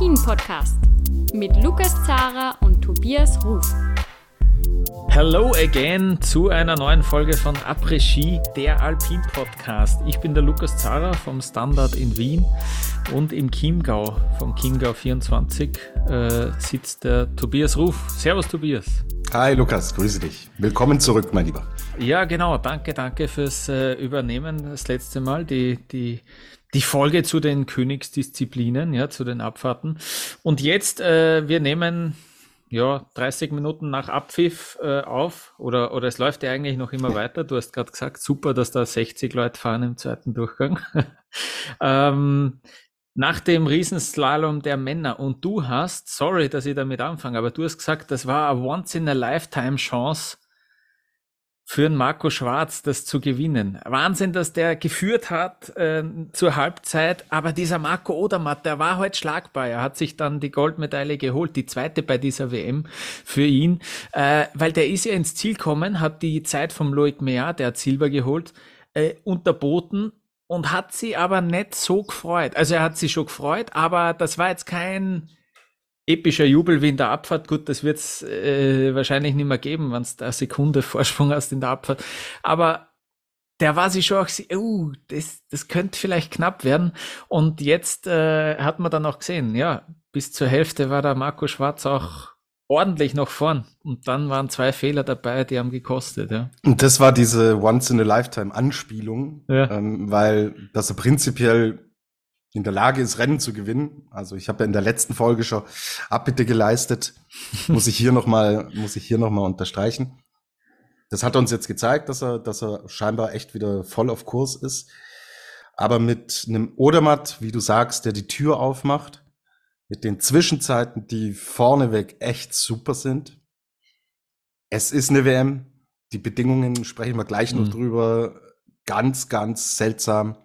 Après-Ski, der Alpin-Podcast mit Lukas Zara und Tobias Ruf. Hello again zu einer neuen Folge von Après-Ski, der Alpin-Podcast. Ich bin der Lukas Zara vom Standard in Wien und im Chiemgau, vom Chiemgau 24, äh, sitzt der Tobias Ruf. Servus Tobias. Hi Lukas, grüße dich. Willkommen zurück, mein Lieber. Ja, genau. Danke, danke fürs äh, Übernehmen das letzte Mal. Die, die, die Folge zu den Königsdisziplinen, ja, zu den Abfahrten. Und jetzt, äh, wir nehmen ja 30 Minuten nach Abpfiff äh, auf oder, oder es läuft ja eigentlich noch immer weiter. Du hast gerade gesagt, super, dass da 60 Leute fahren im zweiten Durchgang. ähm, nach dem Riesenslalom der Männer und du hast, sorry, dass ich damit anfange, aber du hast gesagt, das war eine Once-in-a-Lifetime-Chance für den Marco Schwarz, das zu gewinnen. Wahnsinn, dass der geführt hat äh, zur Halbzeit, aber dieser Marco Odermatt, der war heute halt schlagbar. Er hat sich dann die Goldmedaille geholt, die zweite bei dieser WM für ihn, äh, weil der ist ja ins Ziel gekommen, hat die Zeit vom Loic Mea, der hat Silber geholt, äh, unterboten und hat sie aber nicht so gefreut. Also er hat sie schon gefreut, aber das war jetzt kein epischer Jubel wie in der Abfahrt. Gut, das wird es äh, wahrscheinlich nicht mehr geben, wenn es da eine Sekunde Vorsprung hast in der Abfahrt. Aber der war sich schon auch, uh, das, das könnte vielleicht knapp werden. Und jetzt äh, hat man dann auch gesehen, ja, bis zur Hälfte war der Marco Schwarz auch ordentlich noch vorn. Und dann waren zwei Fehler dabei, die haben gekostet, ja. Und das war diese Once-in-a-Lifetime-Anspielung, ja. ähm, weil das prinzipiell in der Lage ist, Rennen zu gewinnen. Also ich habe ja in der letzten Folge schon Abbitte geleistet. muss ich hier nochmal, muss ich hier noch mal unterstreichen. Das hat uns jetzt gezeigt, dass er, dass er scheinbar echt wieder voll auf Kurs ist. Aber mit einem Odermatt, wie du sagst, der die Tür aufmacht, mit den Zwischenzeiten, die vorneweg echt super sind. Es ist eine WM. Die Bedingungen sprechen wir gleich mhm. noch drüber. Ganz, ganz seltsam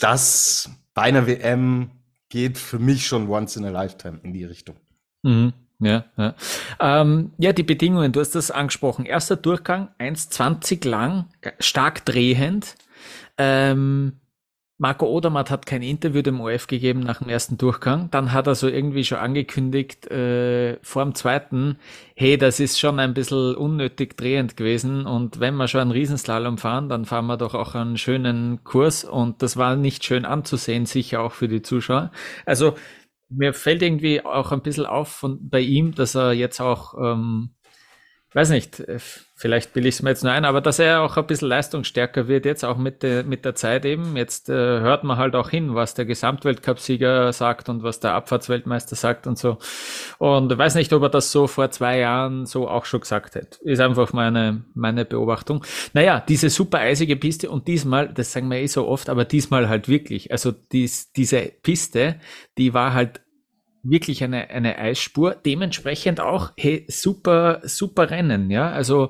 das bei einer WM geht für mich schon once in a lifetime in die Richtung. Mhm. Ja, ja. Ähm, ja, die Bedingungen, du hast das angesprochen. Erster Durchgang, 1,20 lang, stark drehend. Ähm, Marco Odermatt hat kein Interview dem OF gegeben nach dem ersten Durchgang. Dann hat er so irgendwie schon angekündigt äh, vor dem zweiten, hey, das ist schon ein bisschen unnötig drehend gewesen. Und wenn wir schon einen Riesenslalom fahren, dann fahren wir doch auch einen schönen Kurs. Und das war nicht schön anzusehen, sicher auch für die Zuschauer. Also mir fällt irgendwie auch ein bisschen auf von, bei ihm, dass er jetzt auch ähm, weiß nicht, äh, vielleicht bilde ich es mir jetzt nur ein, aber dass er auch ein bisschen leistungsstärker wird, jetzt auch mit der, mit der Zeit eben. Jetzt äh, hört man halt auch hin, was der Gesamtweltcupsieger sagt und was der Abfahrtsweltmeister sagt und so. Und weiß nicht, ob er das so vor zwei Jahren so auch schon gesagt hätte. Ist einfach meine, meine Beobachtung. Naja, diese super eisige Piste und diesmal, das sagen wir eh so oft, aber diesmal halt wirklich. Also dies, diese Piste, die war halt wirklich eine, eine Eisspur. Dementsprechend auch, hey, super, super Rennen, ja. Also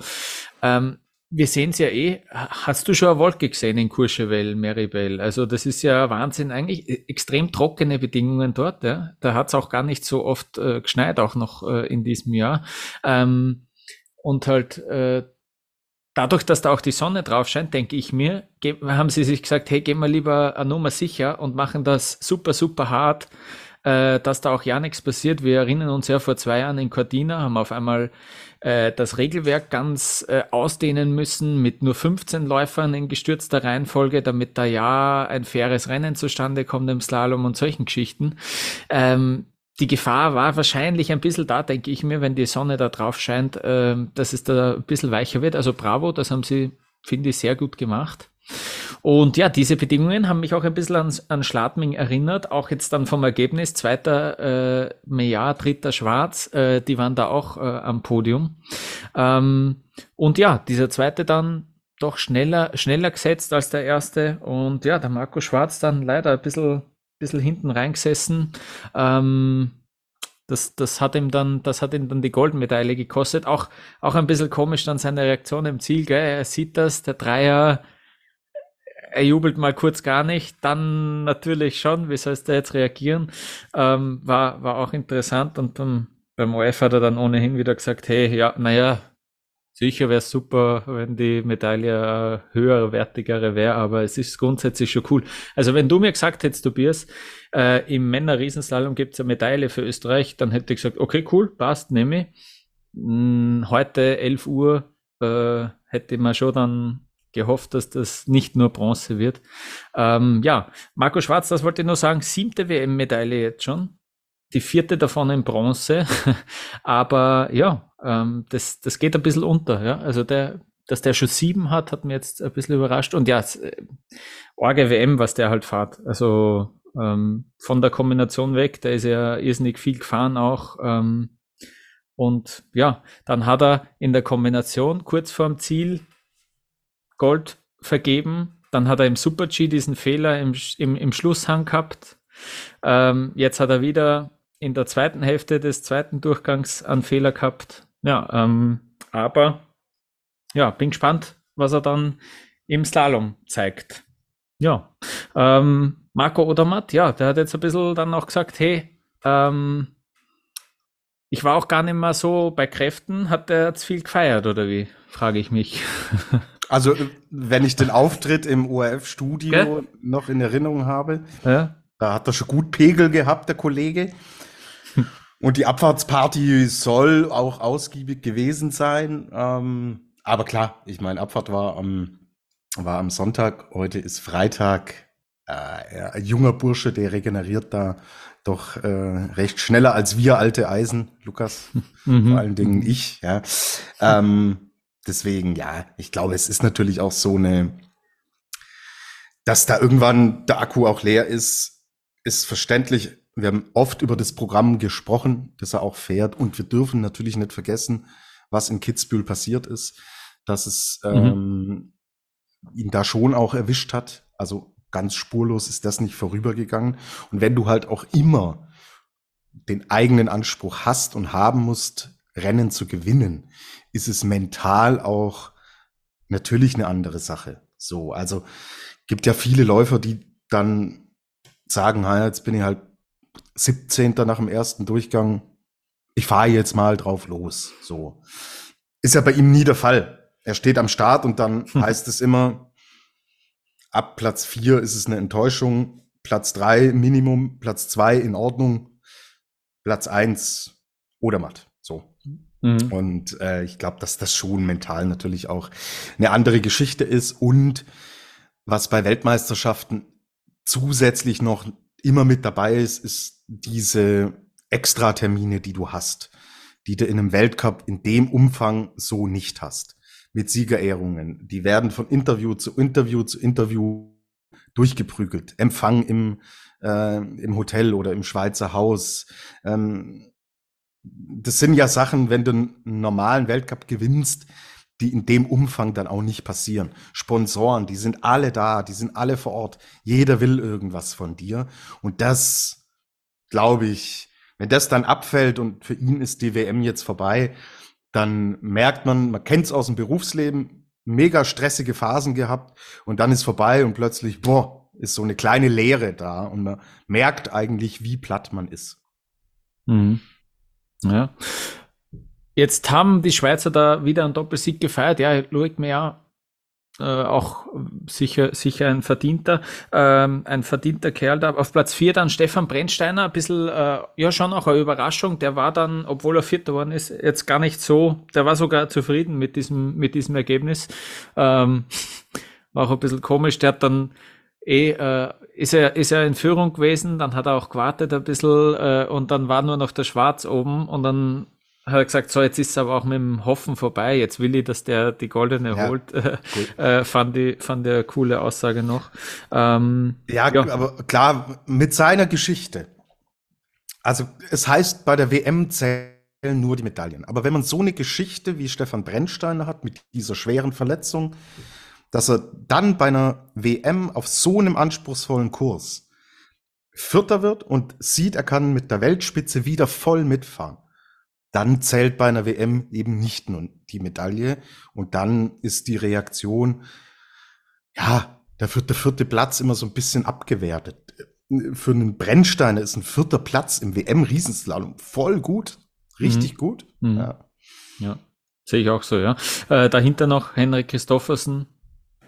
ähm, wir sehen es ja eh. Hast du schon eine Wolke gesehen in Courchevel, Meribel? Also das ist ja Wahnsinn eigentlich. E, extrem trockene Bedingungen dort. Ja? Da hat es auch gar nicht so oft äh, geschneit, auch noch äh, in diesem Jahr. Ähm, und halt äh, dadurch, dass da auch die Sonne drauf scheint, denke ich mir, haben sie sich gesagt, hey, gehen wir lieber eine Nummer sicher und machen das super, super hart äh, dass da auch ja nichts passiert. Wir erinnern uns ja vor zwei Jahren in Cortina, haben auf einmal äh, das Regelwerk ganz äh, ausdehnen müssen mit nur 15 Läufern in gestürzter Reihenfolge, damit da ja ein faires Rennen zustande kommt im Slalom und solchen Geschichten. Ähm, die Gefahr war wahrscheinlich ein bisschen da, denke ich mir, wenn die Sonne da drauf scheint, äh, dass es da ein bisschen weicher wird. Also bravo, das haben sie, finde ich, sehr gut gemacht. Und ja, diese Bedingungen haben mich auch ein bisschen an, an Schladming erinnert, auch jetzt dann vom Ergebnis. Zweiter äh, Meja, dritter Schwarz, äh, die waren da auch äh, am Podium. Ähm, und ja, dieser zweite dann doch schneller, schneller gesetzt als der erste. Und ja, der Marco Schwarz dann leider ein bisschen, bisschen hinten reingesessen. Ähm, das, das hat ihm dann, das hat ihm dann die Goldmedaille gekostet. Auch, auch ein bisschen komisch dann seine Reaktion im Ziel, gell? Er sieht das, der Dreier er jubelt mal kurz gar nicht, dann natürlich schon, wie sollst du jetzt reagieren? Ähm, war, war auch interessant und beim, beim OF hat er dann ohnehin wieder gesagt, hey, ja, naja, Sicher wäre es super, wenn die Medaille höherwertigere wäre, aber es ist grundsätzlich schon cool. Also wenn du mir gesagt hättest, Tobias, äh, im Männer-Riesenslalom gibt es eine Medaille für Österreich, dann hätte ich gesagt, okay, cool, passt, nehme ich. Hm, heute 11 Uhr äh, hätte man schon dann gehofft, dass das nicht nur Bronze wird. Ähm, ja, Marco Schwarz, das wollte ich nur sagen, siebte WM-Medaille jetzt schon die vierte davon in Bronze. Aber ja, ähm, das, das geht ein bisschen unter. Ja? Also der, dass der schon sieben hat, hat mir jetzt ein bisschen überrascht. Und ja, äh, Orge WM, was der halt fährt. Also ähm, von der Kombination weg, der ist ja irrsinnig viel gefahren auch. Ähm, und ja, dann hat er in der Kombination kurz vorm Ziel Gold vergeben. Dann hat er im Super-G diesen Fehler im, im, im Schlusshang gehabt. Ähm, jetzt hat er wieder in der zweiten Hälfte des zweiten Durchgangs einen Fehler gehabt. Ja, ähm, aber ja, bin gespannt, was er dann im Slalom zeigt. Ja, ähm, Marco Odermatt, ja, der hat jetzt ein bisschen dann auch gesagt, hey, ähm, ich war auch gar nicht mehr so bei Kräften. Hat der jetzt viel gefeiert oder wie? Frage ich mich. Also, wenn ich den Auftritt im ORF-Studio noch in Erinnerung habe, ja? da hat er schon gut Pegel gehabt, der Kollege. Und die Abfahrtsparty soll auch ausgiebig gewesen sein. Ähm, aber klar, ich meine, Abfahrt war am, war am Sonntag, heute ist Freitag. Äh, ein junger Bursche, der regeneriert da doch äh, recht schneller als wir alte Eisen, Lukas, mhm. vor allen Dingen ich. Ja. Ähm, deswegen, ja, ich glaube, es ist natürlich auch so eine, dass da irgendwann der Akku auch leer ist, ist verständlich wir haben oft über das Programm gesprochen, das er auch fährt. Und wir dürfen natürlich nicht vergessen, was in Kitzbühel passiert ist, dass es mhm. ähm, ihn da schon auch erwischt hat. Also ganz spurlos ist das nicht vorübergegangen. Und wenn du halt auch immer den eigenen Anspruch hast und haben musst, Rennen zu gewinnen, ist es mental auch natürlich eine andere Sache. So, also gibt ja viele Läufer, die dann sagen, ha, jetzt bin ich halt 17. nach dem ersten Durchgang, ich fahre jetzt mal drauf los. So. Ist ja bei ihm nie der Fall. Er steht am Start und dann hm. heißt es immer, ab Platz 4 ist es eine Enttäuschung, Platz 3 Minimum, Platz 2 in Ordnung, Platz 1 oder matt. Mhm. Und äh, ich glaube, dass das schon mental natürlich auch eine andere Geschichte ist und was bei Weltmeisterschaften zusätzlich noch immer mit dabei ist, ist diese Extratermine, die du hast, die du in einem Weltcup in dem Umfang so nicht hast. Mit Siegerehrungen. Die werden von Interview zu Interview zu Interview durchgeprügelt. Empfang im, äh, im Hotel oder im Schweizer Haus. Ähm, das sind ja Sachen, wenn du einen normalen Weltcup gewinnst, die in dem Umfang dann auch nicht passieren. Sponsoren, die sind alle da, die sind alle vor Ort. Jeder will irgendwas von dir. Und das, glaube ich, wenn das dann abfällt und für ihn ist die WM jetzt vorbei, dann merkt man, man kennt es aus dem Berufsleben, mega stressige Phasen gehabt und dann ist vorbei und plötzlich, boah, ist so eine kleine Leere da und man merkt eigentlich, wie platt man ist. Mhm. Ja. Jetzt haben die Schweizer da wieder einen Doppelsieg gefeiert. Ja, Loic Meyer äh, auch sicher, sicher ein verdienter, ähm, ein verdienter Kerl da. Auf Platz 4 dann Stefan Brennsteiner, ein bisschen, äh, ja, schon auch eine Überraschung. Der war dann, obwohl er Vierter geworden ist, jetzt gar nicht so, der war sogar zufrieden mit diesem, mit diesem Ergebnis. Ähm, war auch ein bisschen komisch. Der hat dann eh, äh, ist er, ist er in Führung gewesen, dann hat er auch gewartet ein bisschen, äh, und dann war nur noch der Schwarz oben und dann hat er gesagt, so jetzt ist es aber auch mit dem Hoffen vorbei, jetzt will ich, dass der die goldene ja, holt. äh, fand ich fand der coole Aussage noch. Ähm, ja, ja, aber klar, mit seiner Geschichte. Also es heißt, bei der WM zählen nur die Medaillen. Aber wenn man so eine Geschichte wie Stefan Brennsteiner hat, mit dieser schweren Verletzung, dass er dann bei einer WM auf so einem anspruchsvollen Kurs Vierter wird und sieht, er kann mit der Weltspitze wieder voll mitfahren dann zählt bei einer WM eben nicht nur die Medaille. Und dann ist die Reaktion, ja, da wird der vierte Platz immer so ein bisschen abgewertet. Für einen Brennsteiner ist ein vierter Platz im WM-Riesenslalom voll gut. Richtig mhm. gut. Mhm. Ja. ja. Sehe ich auch so, ja. Äh, dahinter noch Henrik Christoffersen.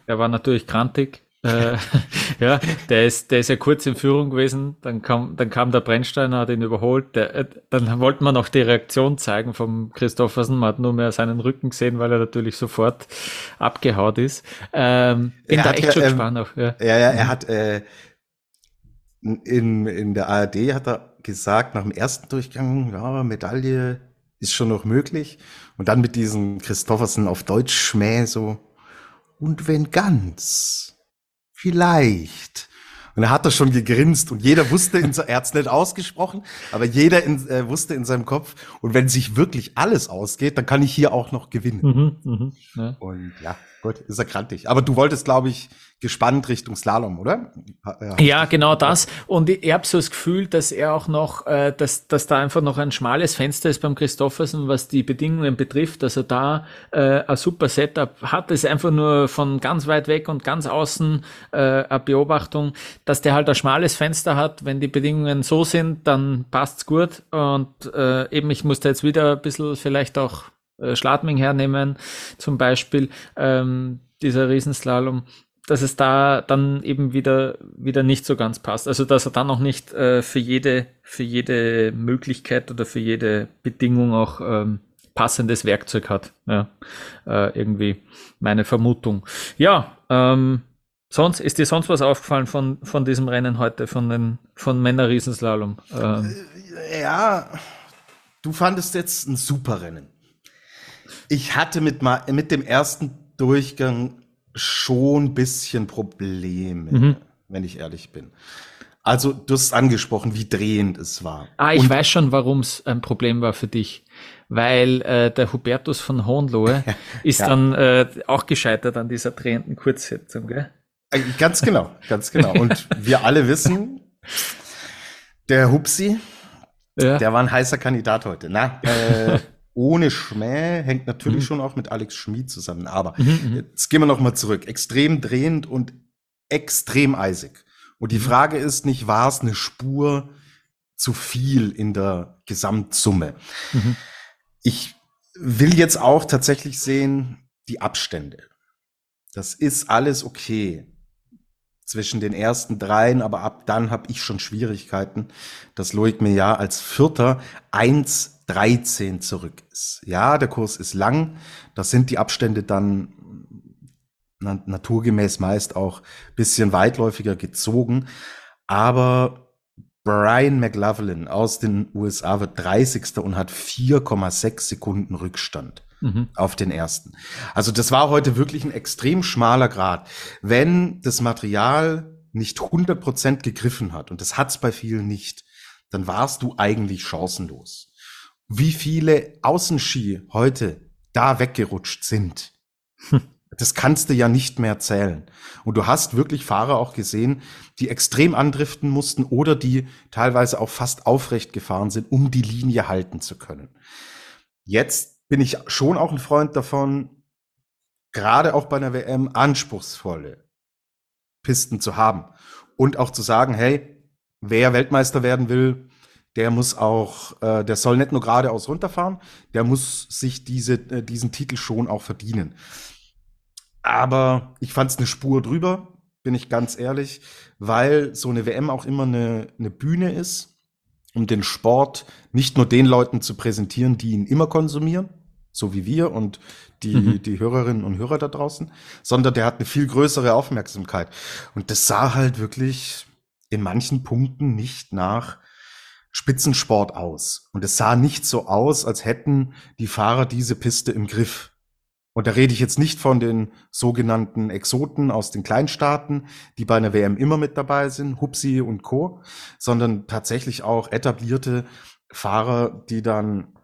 Er war natürlich krantig. äh, ja, der ist, der ist ja kurz in Führung gewesen, dann kam, dann kam der Brennsteiner, hat ihn überholt, der, äh, dann wollte man noch die Reaktion zeigen vom Christoffersen, man hat nur mehr seinen Rücken gesehen, weil er natürlich sofort abgehaut ist. Ähm, bin da echt ja, schon ähm, gespannt auch. Ja. ja, ja, er hat äh, in, in der ARD hat er gesagt, nach dem ersten Durchgang, ja, Medaille ist schon noch möglich. Und dann mit diesem Christoffersen auf Deutsch Schmäh so, und wenn ganz, vielleicht. Und er hat da schon gegrinst und jeder wusste, in, er hat es nicht ausgesprochen, aber jeder in, äh, wusste in seinem Kopf, und wenn sich wirklich alles ausgeht, dann kann ich hier auch noch gewinnen. Mhm, mh, ja. Und ja, gut, ist er krantig. Aber du wolltest, glaube ich, gespannt Richtung Slalom, oder? Ja, ja genau das. Und ich, habe so das Gefühl, dass er auch noch, äh, dass, dass da einfach noch ein schmales Fenster ist beim Christoffersen, was die Bedingungen betrifft, dass er da äh, ein super Setup hat. Das ist einfach nur von ganz weit weg und ganz außen äh, eine Beobachtung, dass der halt ein schmales Fenster hat. Wenn die Bedingungen so sind, dann passt's gut. Und äh, eben, ich musste jetzt wieder ein bisschen vielleicht auch äh, Schladming hernehmen, zum Beispiel. Ähm, dieser Riesenslalom, dass es da dann eben wieder, wieder nicht so ganz passt. Also dass er dann auch nicht äh, für jede, für jede Möglichkeit oder für jede Bedingung auch ähm, passendes Werkzeug hat. Ja, äh, irgendwie meine Vermutung. Ja, ähm, sonst ist dir sonst was aufgefallen von, von diesem Rennen heute, von den von Männer Riesenslalom? Ähm, äh, ja, du fandest jetzt ein super Rennen. Ich hatte mit, mit dem ersten Durchgang schon ein bisschen Probleme, mhm. wenn ich ehrlich bin. Also, du hast angesprochen, wie drehend es war. Ah, ich Und weiß schon, warum es ein Problem war für dich. Weil äh, der Hubertus von Hohenlohe ist ja. dann äh, auch gescheitert an dieser drehenden Kurzsetzung, gell? Äh, ganz genau, ganz genau. Und wir alle wissen, der Hupsi, ja. der war ein heißer Kandidat heute. Na, äh, ohne Schmäh hängt natürlich mhm. schon auch mit Alex Schmid zusammen. Aber mhm, mhm. jetzt gehen wir noch mal zurück. Extrem drehend und extrem eisig. Und die mhm. Frage ist nicht, war es eine Spur zu viel in der Gesamtsumme? Mhm. Ich will jetzt auch tatsächlich sehen, die Abstände. Das ist alles okay zwischen den ersten dreien, aber ab dann habe ich schon Schwierigkeiten, dass Loic Meillard als Vierter eins 13 zurück ist. Ja, der Kurs ist lang. Das sind die Abstände dann naturgemäß meist auch bisschen weitläufiger gezogen. Aber Brian McLaughlin aus den USA wird 30. und hat 4,6 Sekunden Rückstand mhm. auf den ersten. Also das war heute wirklich ein extrem schmaler Grad. Wenn das Material nicht 100% gegriffen hat, und das hat's bei vielen nicht, dann warst du eigentlich chancenlos wie viele Außenski heute da weggerutscht sind. Hm. Das kannst du ja nicht mehr zählen. Und du hast wirklich Fahrer auch gesehen, die extrem andriften mussten oder die teilweise auch fast aufrecht gefahren sind, um die Linie halten zu können. Jetzt bin ich schon auch ein Freund davon, gerade auch bei einer WM anspruchsvolle Pisten zu haben und auch zu sagen, hey, wer Weltmeister werden will, der muss auch, äh, der soll nicht nur geradeaus runterfahren, der muss sich diese, äh, diesen Titel schon auch verdienen. Aber ich fand es eine Spur drüber, bin ich ganz ehrlich, weil so eine WM auch immer eine, eine Bühne ist, um den Sport nicht nur den Leuten zu präsentieren, die ihn immer konsumieren, so wie wir und die, mhm. die Hörerinnen und Hörer da draußen, sondern der hat eine viel größere Aufmerksamkeit. Und das sah halt wirklich in manchen Punkten nicht nach Spitzensport aus. Und es sah nicht so aus, als hätten die Fahrer diese Piste im Griff. Und da rede ich jetzt nicht von den sogenannten Exoten aus den Kleinstaaten, die bei einer WM immer mit dabei sind, Hupsi und Co., sondern tatsächlich auch etablierte Fahrer, die dann,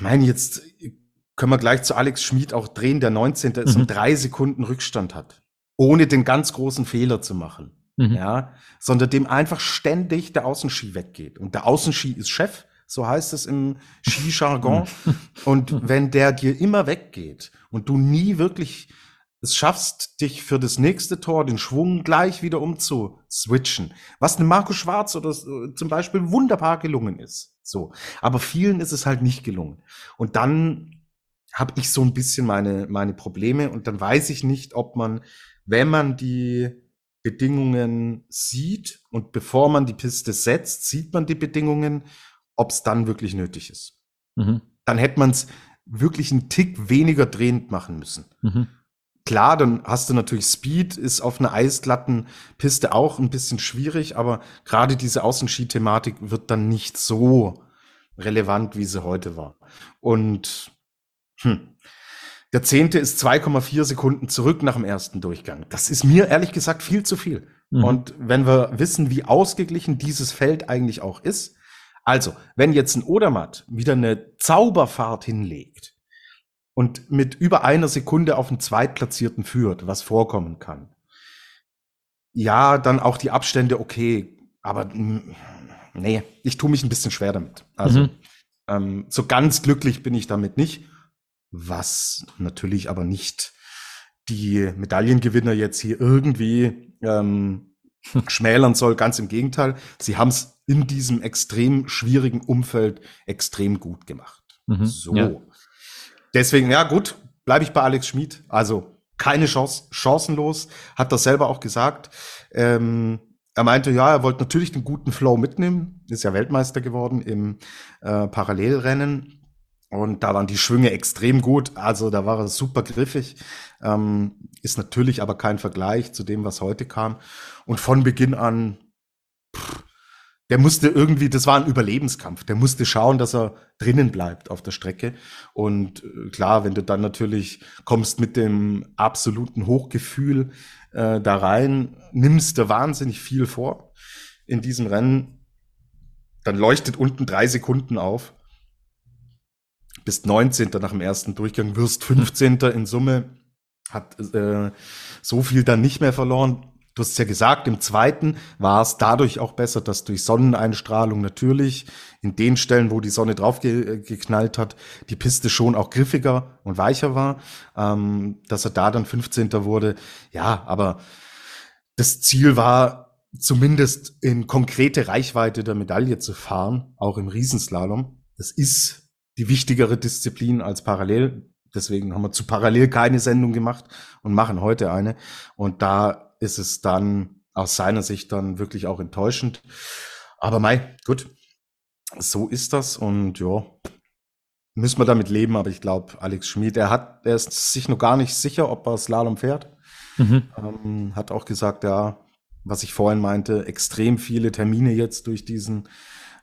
meine jetzt, können wir gleich zu Alex Schmid auch drehen, der 19. Mhm. ist um drei Sekunden Rückstand hat, ohne den ganz großen Fehler zu machen mhm. ja, sondern dem einfach ständig der Außenski weggeht. Und der Außenski ist Chef, so heißt es im Skijargon. und wenn der dir immer weggeht und du nie wirklich es schaffst, dich für das nächste Tor den Schwung gleich wieder umzuswitchen, was einem Marco Schwarz oder zum Beispiel wunderbar gelungen ist. So. Aber vielen ist es halt nicht gelungen. Und dann habe ich so ein bisschen meine, meine Probleme und dann weiß ich nicht, ob man, wenn man die Bedingungen sieht und bevor man die Piste setzt, sieht man die Bedingungen, ob es dann wirklich nötig ist. Mhm. Dann hätte man es wirklich einen Tick weniger drehend machen müssen. Mhm. Klar, dann hast du natürlich Speed, ist auf einer eisglatten Piste auch ein bisschen schwierig, aber gerade diese Außenski-Thematik wird dann nicht so relevant, wie sie heute war. Und hm, der zehnte ist 2,4 Sekunden zurück nach dem ersten Durchgang. Das ist mir ehrlich gesagt viel zu viel. Mhm. Und wenn wir wissen, wie ausgeglichen dieses Feld eigentlich auch ist, also, wenn jetzt ein Odermatt wieder eine Zauberfahrt hinlegt, und mit über einer Sekunde auf den Zweitplatzierten führt, was vorkommen kann. Ja, dann auch die Abstände okay, aber mm, nee, ich tue mich ein bisschen schwer damit. Also mhm. ähm, so ganz glücklich bin ich damit nicht, was natürlich aber nicht die Medaillengewinner jetzt hier irgendwie ähm, schmälern soll. Ganz im Gegenteil, sie haben es in diesem extrem schwierigen Umfeld extrem gut gemacht. Mhm, so. Ja. Deswegen, ja gut, bleibe ich bei Alex Schmid. Also keine Chance, chancenlos, hat das selber auch gesagt. Ähm, er meinte, ja, er wollte natürlich den guten Flow mitnehmen, ist ja Weltmeister geworden im äh, Parallelrennen. Und da waren die Schwünge extrem gut, also da war er super griffig, ähm, ist natürlich aber kein Vergleich zu dem, was heute kam. Und von Beginn an, pff, der musste irgendwie, das war ein Überlebenskampf. Der musste schauen, dass er drinnen bleibt auf der Strecke. Und äh, klar, wenn du dann natürlich kommst mit dem absoluten Hochgefühl äh, da rein, nimmst du wahnsinnig viel vor in diesem Rennen. Dann leuchtet unten drei Sekunden auf. Bist 19. nach dem ersten Durchgang, wirst 15. in Summe. Hat äh, so viel dann nicht mehr verloren Du hast ja gesagt, im zweiten war es dadurch auch besser, dass durch Sonneneinstrahlung natürlich in den Stellen, wo die Sonne drauf ge geknallt hat, die Piste schon auch griffiger und weicher war, ähm, dass er da dann 15. wurde. Ja, aber das Ziel war zumindest in konkrete Reichweite der Medaille zu fahren, auch im Riesenslalom. Das ist die wichtigere Disziplin als parallel. Deswegen haben wir zu parallel keine Sendung gemacht und machen heute eine. Und da ist es dann aus seiner Sicht dann wirklich auch enttäuschend. Aber mei, gut, so ist das und ja, müssen wir damit leben. Aber ich glaube, Alex Schmid, er hat, er ist sich noch gar nicht sicher, ob er Slalom fährt. Mhm. Ähm, hat auch gesagt, ja, was ich vorhin meinte, extrem viele Termine jetzt durch diesen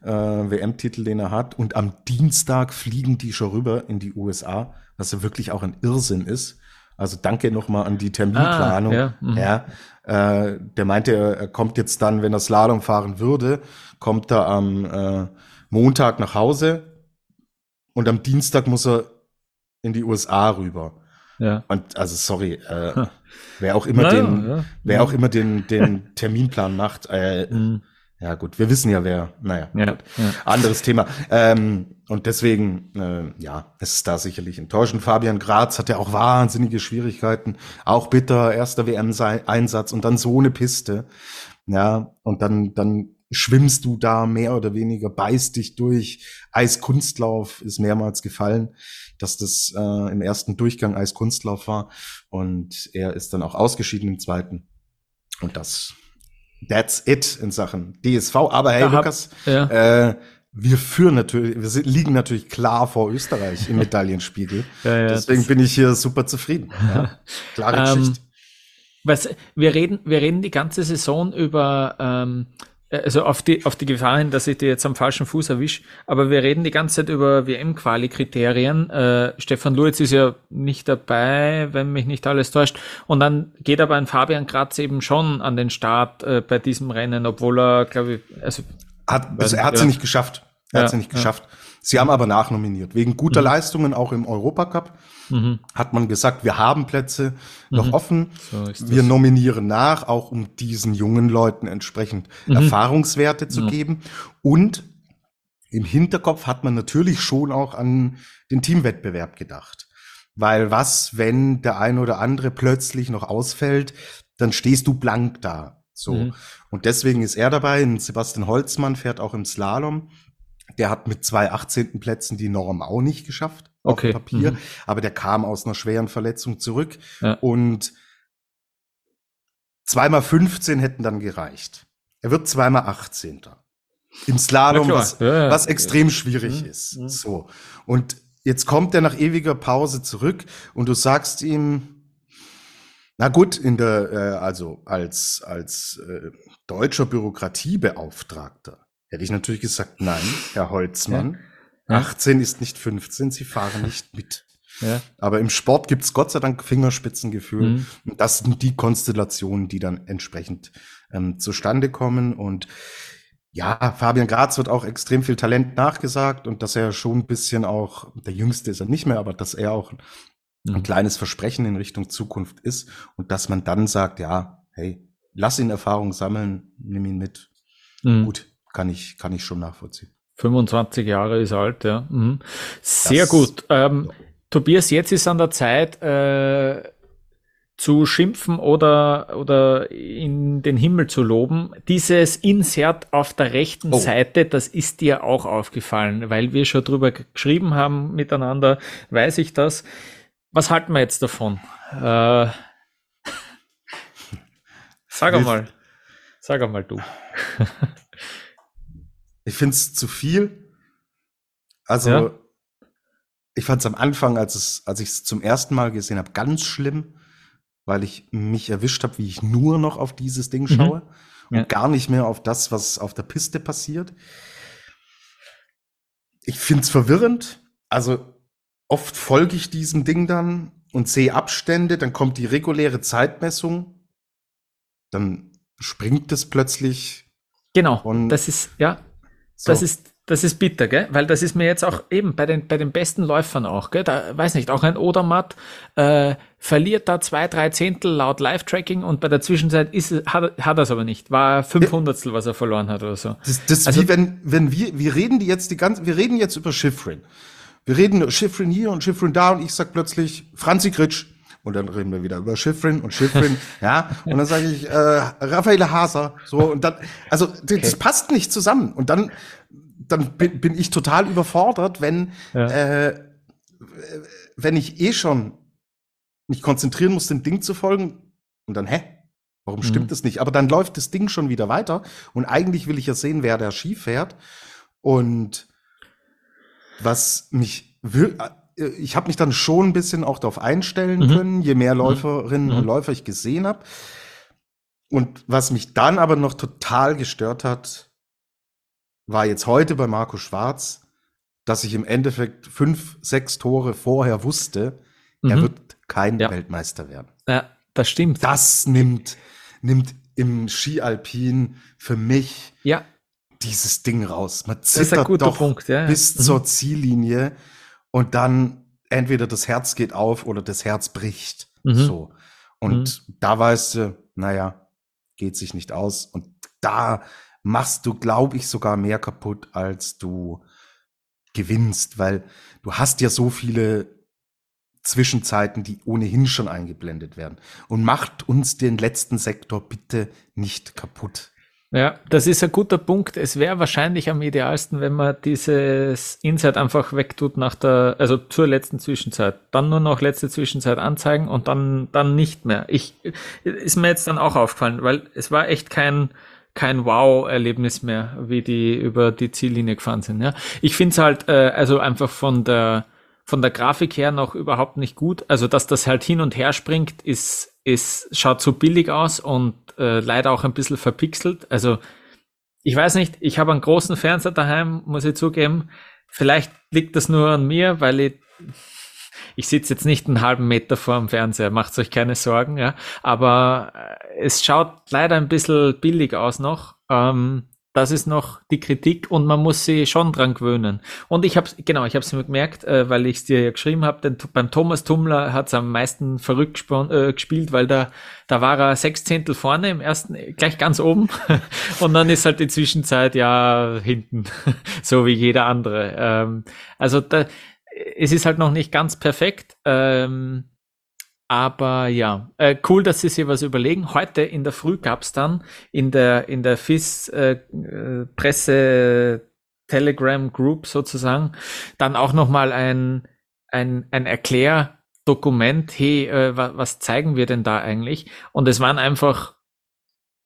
äh, WM-Titel, den er hat. Und am Dienstag fliegen die schon rüber in die USA, was ja wirklich auch ein Irrsinn ist. Also danke nochmal an die Terminplanung. Ah, ja, mhm. ja äh, der meinte, er kommt jetzt dann, wenn er Slalom fahren würde, kommt er am äh, Montag nach Hause und am Dienstag muss er in die USA rüber. Ja. Und also sorry, äh, wer auch immer naja, den, ja. wer auch immer den, den Terminplan macht, äh, mhm. Ja, gut, wir wissen ja, wer, naja, ja, ja. anderes Thema. Ähm, und deswegen, äh, ja, es ist da sicherlich enttäuschend. Fabian Graz hat ja auch wahnsinnige Schwierigkeiten. Auch bitter, erster WM-Einsatz und dann so eine Piste. Ja, und dann, dann schwimmst du da mehr oder weniger, beißt dich durch. Eiskunstlauf ist mehrmals gefallen, dass das äh, im ersten Durchgang Eiskunstlauf war. Und er ist dann auch ausgeschieden im zweiten. Und das that's it in Sachen DSV. Aber hey, hab, Lukas, ja. äh, wir führen natürlich, wir sind, liegen natürlich klar vor Österreich im Medaillenspiegel. ja, ja, Deswegen bin ich hier super zufrieden. Ja. Klare ähm, Geschichte. Was, wir reden, wir reden die ganze Saison über ähm, also auf die, auf die Gefahr hin, dass ich dir jetzt am falschen Fuß erwische, aber wir reden die ganze Zeit über WM-Quali-Kriterien. Äh, Stefan Luiz ist ja nicht dabei, wenn mich nicht alles täuscht. Und dann geht aber ein Fabian Kratz eben schon an den Start äh, bei diesem Rennen, obwohl er, glaube ich, also, hat, also er hat ja. sie nicht geschafft. Er ja, hat sie nicht geschafft. Ja. Sie haben aber nachnominiert. Wegen guter mhm. Leistungen auch im Europacup mhm. hat man gesagt, wir haben Plätze noch mhm. offen. So wir nominieren nach, auch um diesen jungen Leuten entsprechend mhm. Erfahrungswerte zu geben. Und im Hinterkopf hat man natürlich schon auch an den Teamwettbewerb gedacht. Weil was, wenn der eine oder andere plötzlich noch ausfällt, dann stehst du blank da. So. Mhm. Und deswegen ist er dabei. Sebastian Holzmann fährt auch im Slalom. Der hat mit zwei 18. Plätzen die Norm auch nicht geschafft. Okay. Auf Papier. Mhm. Aber der kam aus einer schweren Verletzung zurück. Ja. Und zweimal 15 hätten dann gereicht. Er wird zweimal 18. Im Slalom, was, ja, ja. was extrem schwierig mhm. ist. Mhm. So. Und jetzt kommt er nach ewiger Pause zurück und du sagst ihm, na gut, in der, äh, also als, als äh, deutscher Bürokratiebeauftragter hätte ich natürlich gesagt, nein, Herr Holzmann, ja. 18 ist nicht 15, Sie fahren nicht mit. Ja. Aber im Sport gibt's Gott sei Dank Fingerspitzengefühl. Mhm. Und das sind die Konstellationen, die dann entsprechend ähm, zustande kommen. Und ja, Fabian Graz wird auch extrem viel Talent nachgesagt und dass er schon ein bisschen auch, der Jüngste ist er nicht mehr, aber dass er auch ein mhm. kleines Versprechen in Richtung Zukunft ist und dass man dann sagt, ja, hey, lass ihn Erfahrung sammeln, nimm ihn mit. Mhm. Gut, kann ich, kann ich schon nachvollziehen. 25 Jahre ist alt, ja. Mhm. Sehr das, gut. Ähm, ja. Tobias, jetzt ist an der Zeit, äh, zu schimpfen oder, oder in den Himmel zu loben. Dieses Insert auf der rechten oh. Seite, das ist dir auch aufgefallen, weil wir schon drüber geschrieben haben miteinander, weiß ich das. Was halten wir jetzt davon? Äh, sag einmal. Sag einmal du. ich finde es zu viel. Also, ja? ich fand es am Anfang, als, es, als ich es zum ersten Mal gesehen habe, ganz schlimm weil ich mich erwischt habe, wie ich nur noch auf dieses Ding mhm. schaue mhm. und gar nicht mehr auf das, was auf der Piste passiert. Ich finde es verwirrend. Also oft folge ich diesem Ding dann und sehe Abstände, dann kommt die reguläre Zeitmessung, dann springt es plötzlich. Genau. das ist, ja, so. das ist das ist bitter, gell? Weil das ist mir jetzt auch eben bei den, bei den besten Läufern auch, gell? Da weiß nicht, auch ein Odermatt äh, verliert da zwei, drei Zehntel laut Live-Tracking und bei der Zwischenzeit ist hat, hat er es aber nicht. War fünfhundertstel, was er verloren hat oder so. Das, das also, wie wenn, wenn wir, wir reden die jetzt die ganze, wir reden jetzt über Schiffrin. Wir reden Schiffrin hier und Schiffrin da und ich sag plötzlich Franzi Kritsch. Und dann reden wir wieder über Schiffrin und Schiffrin, ja. Und dann sage ich äh, Raffaele Haser, so und dann, also das okay. passt nicht zusammen. Und dann dann bin, bin ich total überfordert, wenn, ja. äh, wenn ich eh schon mich konzentrieren muss, dem Ding zu folgen und dann, hä? Warum mhm. stimmt das nicht? Aber dann läuft das Ding schon wieder weiter und eigentlich will ich ja sehen, wer da Ski fährt. Und was mich will, ich habe mich dann schon ein bisschen auch darauf einstellen mhm. können, je mehr mhm. Läuferinnen mhm. und Läufer ich gesehen habe. Und was mich dann aber noch total gestört hat, war jetzt heute bei Marco Schwarz, dass ich im Endeffekt fünf, sechs Tore vorher wusste, mhm. er wird kein ja. Weltmeister werden. Ja, das stimmt. Das nimmt, nimmt im Ski Alpin für mich ja. dieses Ding raus. Man zittert doch Punkt, ja. bis mhm. zur Ziellinie und dann entweder das Herz geht auf oder das Herz bricht. Mhm. So. Und mhm. da weißt du, naja, geht sich nicht aus. Und da machst du, glaube ich, sogar mehr kaputt, als du gewinnst, weil du hast ja so viele Zwischenzeiten, die ohnehin schon eingeblendet werden. Und macht uns den letzten Sektor bitte nicht kaputt. Ja, das ist ein guter Punkt. Es wäre wahrscheinlich am idealsten, wenn man dieses Insight einfach wegtut nach der, also zur letzten Zwischenzeit. Dann nur noch letzte Zwischenzeit anzeigen und dann, dann nicht mehr. Ich, ist mir jetzt dann auch aufgefallen, weil es war echt kein, kein Wow-Erlebnis mehr, wie die über die Ziellinie gefahren sind. Ja. Ich finde es halt äh, also einfach von der von der Grafik her noch überhaupt nicht gut. Also dass das halt hin und her springt, ist ist schaut so billig aus und äh, leider auch ein bisschen verpixelt. Also ich weiß nicht, ich habe einen großen Fernseher daheim, muss ich zugeben. Vielleicht liegt das nur an mir, weil ich ich sitze jetzt nicht einen halben Meter vor dem Fernseher, macht euch keine Sorgen, ja. Aber äh, es schaut leider ein bisschen billig aus noch. Ähm, das ist noch die Kritik und man muss sie schon dran gewöhnen. Und ich habe genau, ich habe es mir gemerkt, äh, weil ich es dir ja geschrieben habe, denn beim Thomas Tummler hat es am meisten verrückt äh, gespielt, weil da, da war er sechs Zehntel vorne im ersten, gleich ganz oben und dann ist halt die Zwischenzeit ja hinten, so wie jeder andere. Ähm, also da, es ist halt noch nicht ganz perfekt. Ähm, aber ja, äh, cool, dass sie sich was überlegen. Heute in der Früh gab es dann in der, in der FIS äh, äh, Presse Telegram Group sozusagen, dann auch nochmal ein, ein, ein Erklärdokument, hey, äh, was, was zeigen wir denn da eigentlich? Und es waren einfach,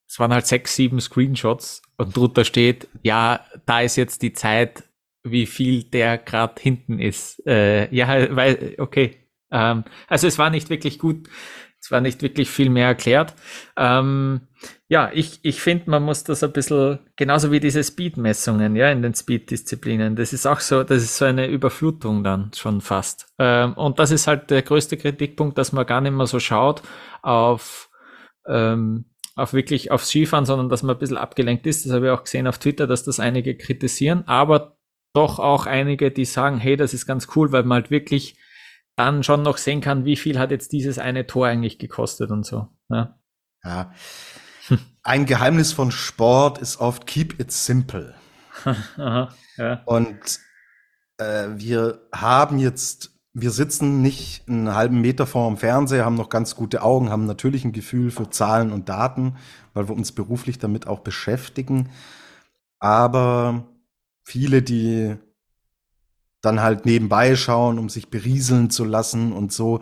es waren halt sechs, sieben Screenshots und drunter steht, ja, da ist jetzt die Zeit, wie viel der gerade hinten ist. Äh, ja, weil, okay. Ähm, also es war nicht wirklich gut es war nicht wirklich viel mehr erklärt. Ähm, ja, ich, ich finde, man muss das ein bisschen, genauso wie diese Speed-Messungen, ja, in den Speed-Disziplinen, das ist auch so, das ist so eine Überflutung dann schon fast. Ähm, und das ist halt der größte Kritikpunkt, dass man gar nicht mehr so schaut auf, ähm, auf wirklich aufs Skifahren, sondern dass man ein bisschen abgelenkt ist. Das habe ich auch gesehen auf Twitter, dass das einige kritisieren, aber doch auch einige, die sagen, hey, das ist ganz cool, weil man halt wirklich dann schon noch sehen kann, wie viel hat jetzt dieses eine Tor eigentlich gekostet und so. Ja. ja. Ein Geheimnis von Sport ist oft keep it simple. Aha, ja. Und äh, wir haben jetzt, wir sitzen nicht einen halben Meter vor dem Fernseher, haben noch ganz gute Augen, haben natürlich ein Gefühl für Zahlen und Daten, weil wir uns beruflich damit auch beschäftigen. Aber viele, die dann halt nebenbei schauen, um sich berieseln zu lassen und so.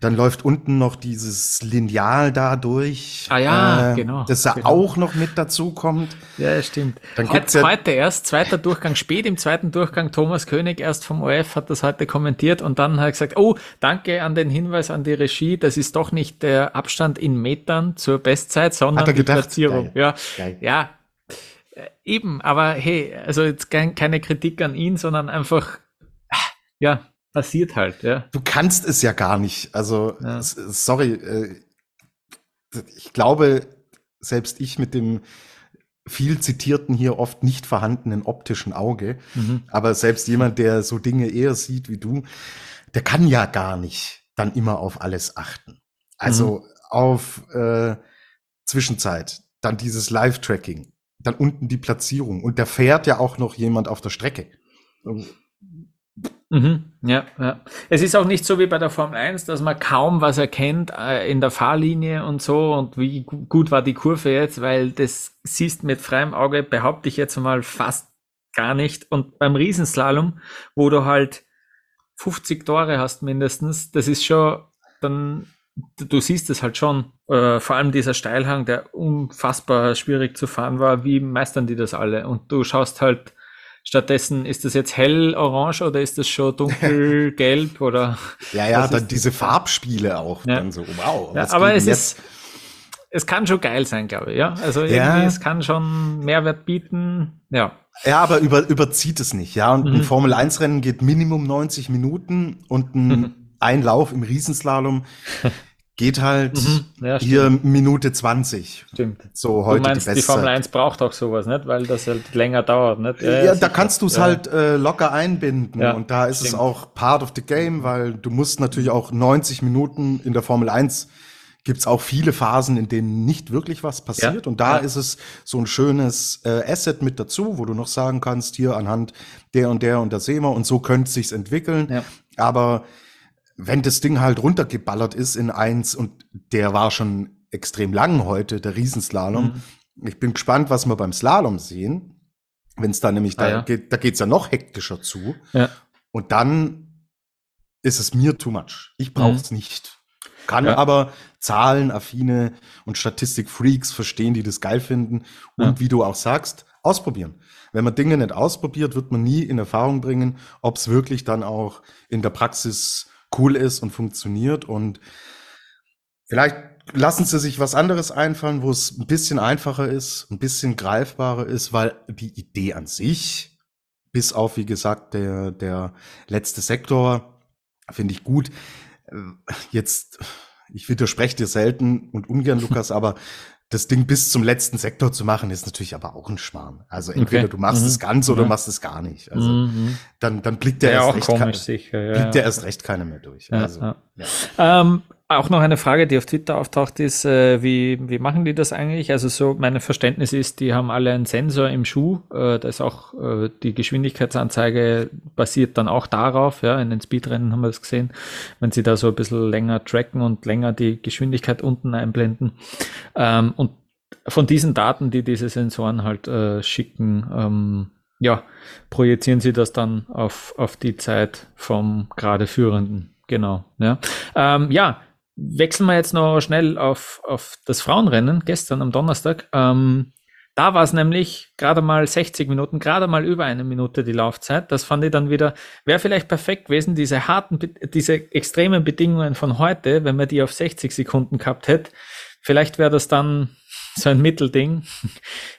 Dann läuft unten noch dieses Lineal da durch. Ah ja, äh, genau. Das da genau. auch noch mit dazu kommt. Ja, stimmt. Dann gibt's ja heute erst, zweiter Durchgang, spät im zweiten Durchgang, Thomas König erst vom OF hat das heute kommentiert und dann hat er gesagt, oh, danke an den Hinweis an die Regie, das ist doch nicht der Abstand in Metern zur Bestzeit, sondern die? Platzierung. Geil. Ja, Geil. ja, eben, aber hey, also jetzt keine Kritik an ihn, sondern einfach, ja, passiert halt, ja. Du kannst es ja gar nicht. Also, ja. sorry, äh, ich glaube, selbst ich mit dem viel zitierten hier oft nicht vorhandenen optischen Auge, mhm. aber selbst jemand, der so Dinge eher sieht wie du, der kann ja gar nicht dann immer auf alles achten. Also mhm. auf äh, Zwischenzeit, dann dieses Live-Tracking, dann unten die Platzierung. Und da fährt ja auch noch jemand auf der Strecke. Mhm, ja, ja. Es ist auch nicht so wie bei der Formel 1, dass man kaum was erkennt äh, in der Fahrlinie und so und wie gut war die Kurve jetzt, weil das siehst mit freiem Auge, behaupte ich jetzt mal fast gar nicht. Und beim Riesenslalom, wo du halt 50 Tore hast mindestens, das ist schon dann du siehst es halt schon, äh, vor allem dieser Steilhang, der unfassbar schwierig zu fahren war, wie meistern die das alle? Und du schaust halt stattdessen, ist das jetzt hell orange oder ist das schon dunkelgelb oder? Ja, ja, dann diese Farbspiele auch, ja. dann so, wow. Ja, aber es ist, es kann schon geil sein, glaube ich, ja. Also irgendwie, ja. es kann schon Mehrwert bieten, ja. Ja, aber über, überzieht es nicht, ja. Und mhm. ein Formel 1 Rennen geht Minimum 90 Minuten und ein, mhm. ein Lauf im Riesenslalom geht halt mhm, ja, hier Minute 20. Stimmt. So heute du meinst, die, die Formel 1 braucht auch sowas, nicht? Weil das halt länger dauert, nicht? Ja, ja da kannst du es ja. halt äh, locker einbinden ja, und da ist stimmt. es auch part of the game, weil du musst natürlich auch 90 Minuten in der Formel 1 gibt's auch viele Phasen, in denen nicht wirklich was passiert und da ist es so ein schönes äh, Asset mit dazu, wo du noch sagen kannst, hier anhand der und der und der sehen wir und so könnte es sich entwickeln, aber wenn das Ding halt runtergeballert ist in eins und der war schon extrem lang heute, der Riesenslalom. Mhm. Ich bin gespannt, was wir beim Slalom sehen. Wenn es da nämlich, ah, da, ja. geht, da geht's ja noch hektischer zu. Ja. Und dann ist es mir too much. Ich brauch's mhm. nicht. Kann ja. aber Zahlenaffine und Statistikfreaks verstehen, die das geil finden. Und ja. wie du auch sagst, ausprobieren. Wenn man Dinge nicht ausprobiert, wird man nie in Erfahrung bringen, ob es wirklich dann auch in der Praxis cool ist und funktioniert. Und vielleicht lassen Sie sich was anderes einfallen, wo es ein bisschen einfacher ist, ein bisschen greifbarer ist, weil die Idee an sich, bis auf, wie gesagt, der, der letzte Sektor, finde ich gut. Äh, jetzt, ich widerspreche dir selten und ungern, Lukas, aber das Ding bis zum letzten Sektor zu machen, ist natürlich aber auch ein Schmarrn. Also entweder okay. du machst mhm. es ganz oder mhm. machst es gar nicht. Also mhm. dann, dann blickt der ja, erst, recht, komisch, sicher, ja, blickt der erst recht keiner mehr durch. Ja, also, ähm, auch noch eine Frage, die auf Twitter auftaucht, ist, äh, wie, wie machen die das eigentlich? Also so, mein Verständnis ist, die haben alle einen Sensor im Schuh. Äh, da ist auch äh, die Geschwindigkeitsanzeige basiert dann auch darauf. Ja, in den Speedrennen haben wir das gesehen, wenn sie da so ein bisschen länger tracken und länger die Geschwindigkeit unten einblenden. Ähm, und von diesen Daten, die diese Sensoren halt äh, schicken, ähm, ja, projizieren sie das dann auf, auf die Zeit vom gerade Führenden. Genau. Ja, ähm, ja wechseln wir jetzt noch schnell auf, auf das Frauenrennen gestern am Donnerstag. Ähm, da war es nämlich gerade mal 60 Minuten, gerade mal über eine Minute die Laufzeit. Das fand ich dann wieder, wäre vielleicht perfekt gewesen, diese harten, diese extremen Bedingungen von heute, wenn man die auf 60 Sekunden gehabt hätte. Vielleicht wäre das dann so ein Mittelding,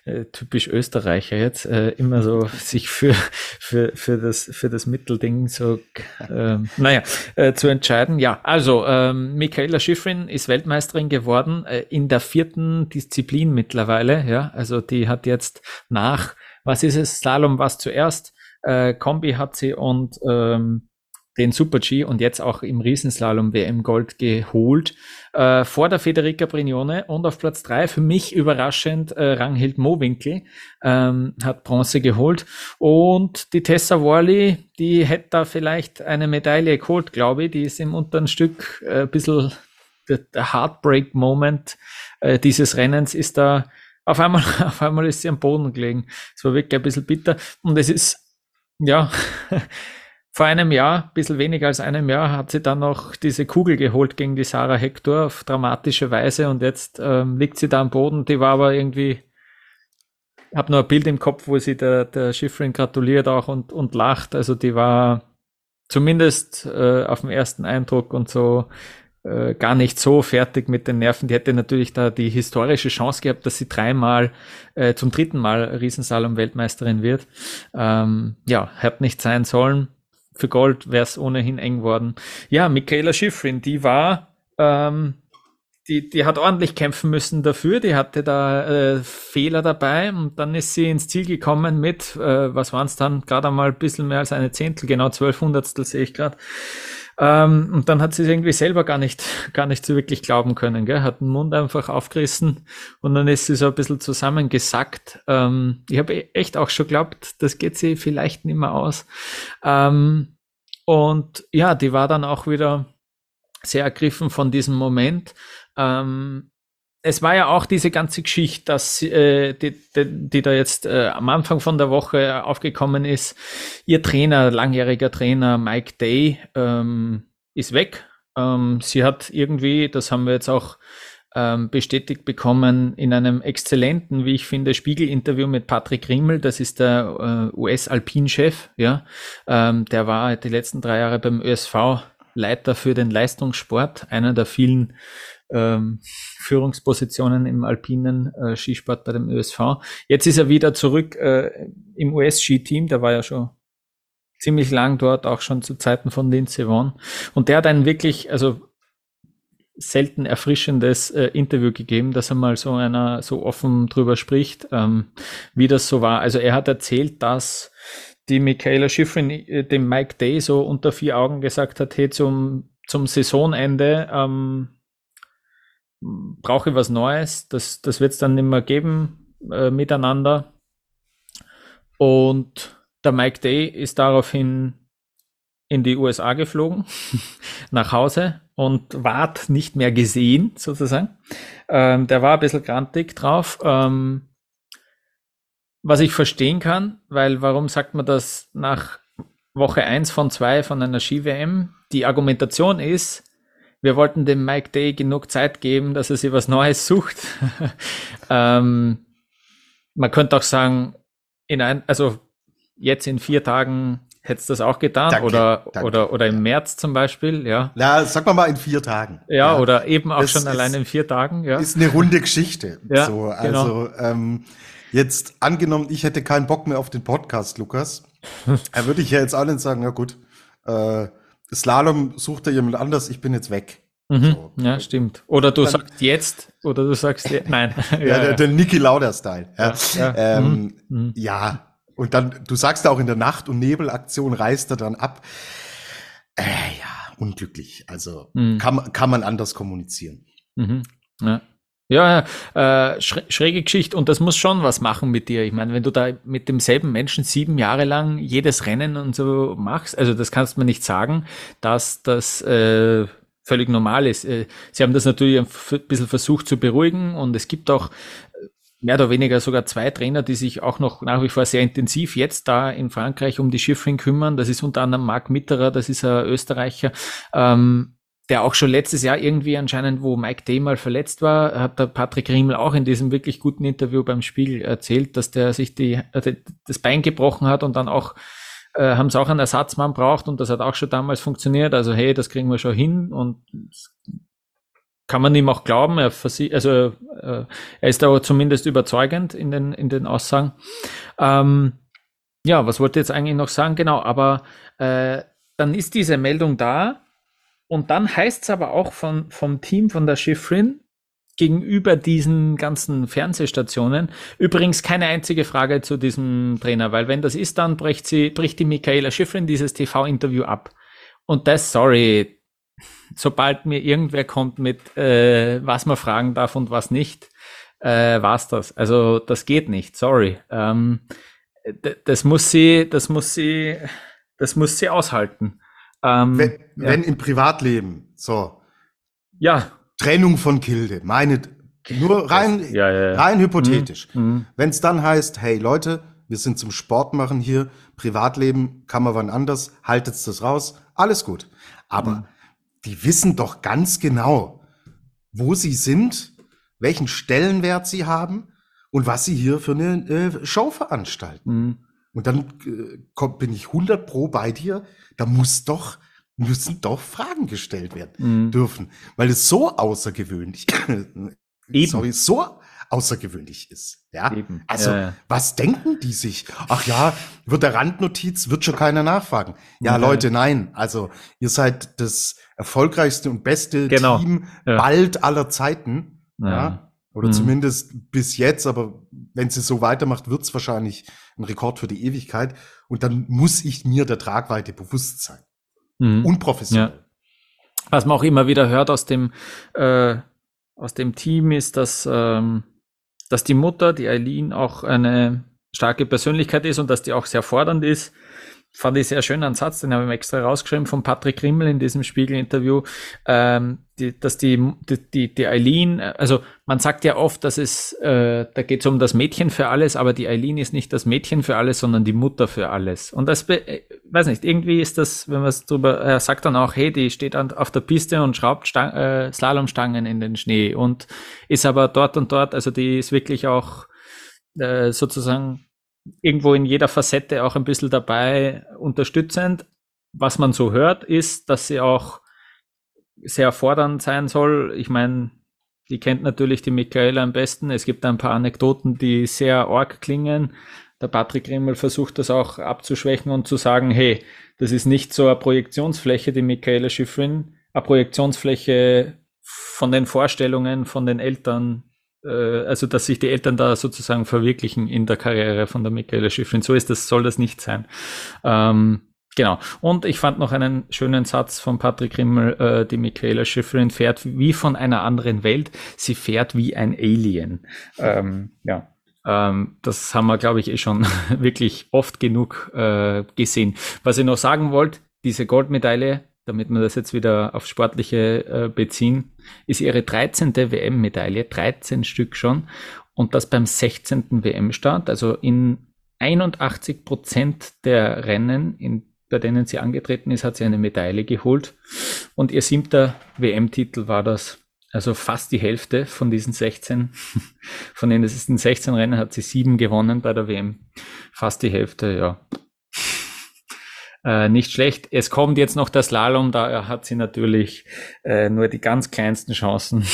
äh, typisch Österreicher jetzt, äh, immer so sich für, für, für, das, für das Mittelding so, äh, naja, äh, zu entscheiden. Ja, also ähm, Michaela Schifrin ist Weltmeisterin geworden äh, in der vierten Disziplin mittlerweile. Ja, also die hat jetzt nach, was ist es, Slalom was zuerst, äh, Kombi hat sie und ähm, den Super G und jetzt auch im Riesenslalom WM Gold geholt. Äh, vor der Federica Brignone und auf Platz drei für mich überraschend äh, Ranghild Mowinkel ähm, hat Bronze geholt und die Tessa Worley, die hätte da vielleicht eine Medaille geholt, glaube ich. Die ist im unteren Stück äh, ein bisschen der, der Heartbreak Moment äh, dieses Rennens ist da auf einmal, auf einmal ist sie am Boden gelegen. Es war wirklich ein bisschen bitter und es ist ja Vor einem Jahr, ein bisschen weniger als einem Jahr, hat sie dann noch diese Kugel geholt gegen die Sarah Hector auf dramatische Weise und jetzt ähm, liegt sie da am Boden. Die war aber irgendwie, habe nur ein Bild im Kopf, wo sie der, der Schifferin gratuliert auch und, und lacht. Also die war zumindest äh, auf dem ersten Eindruck und so äh, gar nicht so fertig mit den Nerven. Die hätte natürlich da die historische Chance gehabt, dass sie dreimal äh, zum dritten Mal Riesensalom-Weltmeisterin wird. Ähm, ja, hat nicht sein sollen für Gold wäre es ohnehin eng worden. Ja, Michaela Schifrin, die war, ähm, die, die hat ordentlich kämpfen müssen dafür, die hatte da äh, Fehler dabei und dann ist sie ins Ziel gekommen mit, äh, was waren es dann, gerade einmal ein bisschen mehr als eine Zehntel, genau zwölf Hundertstel sehe ich gerade. Ähm, und dann hat sie es irgendwie selber gar nicht, gar nicht so wirklich glauben können, gell? hat den Mund einfach aufgerissen und dann ist sie so ein bisschen zusammengesackt. Ähm, ich habe echt auch schon geglaubt, das geht sie vielleicht nicht mehr aus. Ähm, und ja, die war dann auch wieder sehr ergriffen von diesem Moment. Ähm, es war ja auch diese ganze Geschichte, dass äh, die, die, die da jetzt äh, am Anfang von der Woche aufgekommen ist. Ihr Trainer, langjähriger Trainer Mike Day, ähm, ist weg. Ähm, sie hat irgendwie, das haben wir jetzt auch ähm, bestätigt bekommen, in einem exzellenten, wie ich finde, Spiegel-Interview mit Patrick Rimmel. Das ist der äh, US-Alpin-Chef. Ja, ähm, der war die letzten drei Jahre beim ÖSV Leiter für den Leistungssport, einer der vielen ähm, Führungspositionen im alpinen äh, Skisport bei dem ÖSV. Jetzt ist er wieder zurück äh, im US-Ski-Team, der war ja schon ziemlich lang dort, auch schon zu Zeiten von Lindsey Vonn. Und der hat einen wirklich, also selten erfrischendes äh, Interview gegeben, dass er mal so einer so offen drüber spricht, ähm, wie das so war. Also er hat erzählt, dass die Michaela Schifrin äh, dem Mike Day so unter vier Augen gesagt hat, hey, zum, zum Saisonende ähm, brauche ich was Neues. Das, das wird es dann nicht mehr geben äh, miteinander. Und der Mike Day ist daraufhin in die USA geflogen, nach Hause und ward nicht mehr gesehen, sozusagen. Ähm, der war ein bisschen grantig drauf. Ähm, was ich verstehen kann, weil warum sagt man das nach Woche 1 von 2 von einer Ski-WM? Die Argumentation ist, wir wollten dem Mike Day genug Zeit geben, dass er sich was Neues sucht. ähm, man könnte auch sagen, in ein, also jetzt in vier Tagen hättest du das auch getan danke, oder, danke, oder, oder im März zum Beispiel, ja. Na, sag mal mal in vier Tagen. Ja, ja. oder eben auch das schon allein in vier Tagen, ja. Ist eine runde Geschichte. ja, so, also, genau. ähm, jetzt angenommen, ich hätte keinen Bock mehr auf den Podcast, Lukas, da würde ich ja jetzt allen sagen, ja gut, äh, Slalom sucht er jemand anders, ich bin jetzt weg. Mhm, so. Ja, stimmt. Oder du Dann, sagst jetzt, oder du sagst je, nein. ja, ja, der, der Niki Lauder-Style. Ja. Ja, ähm, mhm, mhm. ja, und dann, du sagst auch in der Nacht- und Nebelaktion reist er dann ab. Äh, ja, unglücklich. Also mhm. kann, kann man anders kommunizieren. Mhm. Ja. Ja, äh, schräge Geschichte und das muss schon was machen mit dir. Ich meine, wenn du da mit demselben Menschen sieben Jahre lang jedes Rennen und so machst, also das kannst du mir nicht sagen, dass das äh, völlig normal ist. Äh, sie haben das natürlich ein bisschen versucht zu beruhigen und es gibt auch mehr oder weniger sogar zwei Trainer, die sich auch noch nach wie vor sehr intensiv jetzt da in Frankreich um die Schiffrin kümmern. Das ist unter anderem Marc Mitterer, das ist ein Österreicher, ähm, der auch schon letztes Jahr irgendwie anscheinend, wo Mike Day mal verletzt war, hat der Patrick Riemel auch in diesem wirklich guten Interview beim Spiel erzählt, dass der sich die, äh, das Bein gebrochen hat und dann auch äh, haben sie auch einen Ersatzmann braucht und das hat auch schon damals funktioniert. Also hey, das kriegen wir schon hin und kann man ihm auch glauben. Er, also, äh, er ist aber zumindest überzeugend in den, in den Aussagen. Ähm, ja, was wollte ich jetzt eigentlich noch sagen? Genau, aber äh, dann ist diese Meldung da und dann heißt es aber auch von, vom Team von der Schiffrin gegenüber diesen ganzen Fernsehstationen übrigens keine einzige Frage zu diesem Trainer, weil wenn das ist, dann bricht sie, bricht die Michaela Schiffrin dieses TV-Interview ab. Und das, sorry, sobald mir irgendwer kommt mit, äh, was man fragen darf und was nicht, äh, war's das. Also das geht nicht, sorry. Ähm, das muss sie, das muss sie, das muss sie aushalten. Ähm, wenn, ja. wenn im Privatleben, so. Ja. Trennung von Kilde, meine, nur rein, ja, ja, rein hypothetisch. Mhm. mhm. Wenn es dann heißt, hey Leute, wir sind zum Sport machen hier, Privatleben kann man wann anders, haltet das raus, alles gut. Aber mhm die wissen doch ganz genau, wo sie sind, welchen Stellenwert sie haben und was sie hier für eine äh, Show veranstalten. Mhm. Und dann äh, komm, bin ich 100 pro bei dir. Da muss doch, müssen doch Fragen gestellt werden mhm. dürfen, weil es so außergewöhnlich, sorry, so außergewöhnlich ist. Ja, Eben. also ja, ja. was denken die sich? Ach ja, wird der Randnotiz, wird schon keiner nachfragen. Ja, mhm. Leute, nein. Also ihr seid das erfolgreichste und beste genau. Team ja. bald aller Zeiten. Ja. Oder mhm. zumindest bis jetzt, aber wenn sie so weitermacht, wird es wahrscheinlich ein Rekord für die Ewigkeit. Und dann muss ich mir der Tragweite bewusst sein. Mhm. Unprofessionell. Was man auch immer wieder hört aus dem, äh, aus dem Team ist, dass ähm, dass die Mutter, die Eileen, auch eine starke Persönlichkeit ist und dass die auch sehr fordernd ist. Fand ich sehr schön einen Satz, den habe ich mir extra rausgeschrieben von Patrick Rimmel in diesem Spiegel-Interview, ähm, die, dass die, die, die Eileen, also man sagt ja oft, dass es, äh, da geht es um das Mädchen für alles, aber die Eileen ist nicht das Mädchen für alles, sondern die Mutter für alles. Und das, äh, weiß nicht, irgendwie ist das, wenn man es drüber, er sagt dann auch, hey, die steht an, auf der Piste und schraubt Stang, äh, Slalomstangen in den Schnee und ist aber dort und dort, also die ist wirklich auch äh, sozusagen irgendwo in jeder Facette auch ein bisschen dabei unterstützend. Was man so hört, ist, dass sie auch sehr fordernd sein soll. Ich meine, die kennt natürlich die Michaela am besten. Es gibt ein paar Anekdoten, die sehr arg klingen. Der Patrick Rimmel versucht das auch abzuschwächen und zu sagen, hey, das ist nicht so eine Projektionsfläche, die Michaela Schiffrin, eine Projektionsfläche von den Vorstellungen von den Eltern also dass sich die Eltern da sozusagen verwirklichen in der Karriere von der Michaela Schiffrin. So ist das, soll das nicht sein. Ähm, genau. Und ich fand noch einen schönen Satz von Patrick Rimmel, äh, die Michaela Schiffrin fährt wie von einer anderen Welt. Sie fährt wie ein Alien. Ähm, ja. Ähm, das haben wir, glaube ich, eh schon wirklich oft genug äh, gesehen. Was ich noch sagen wollte, diese Goldmedaille damit wir das jetzt wieder auf Sportliche äh, beziehen, ist ihre 13. WM-Medaille, 13 Stück schon, und das beim 16. WM-Start, also in 81 Prozent der Rennen, in, bei denen sie angetreten ist, hat sie eine Medaille geholt. Und ihr siebter WM-Titel war das. Also fast die Hälfte von diesen 16, von den 16 Rennen hat sie sieben gewonnen bei der WM. Fast die Hälfte, ja äh, nicht schlecht. Es kommt jetzt noch der Slalom, da hat sie natürlich äh, nur die ganz kleinsten Chancen.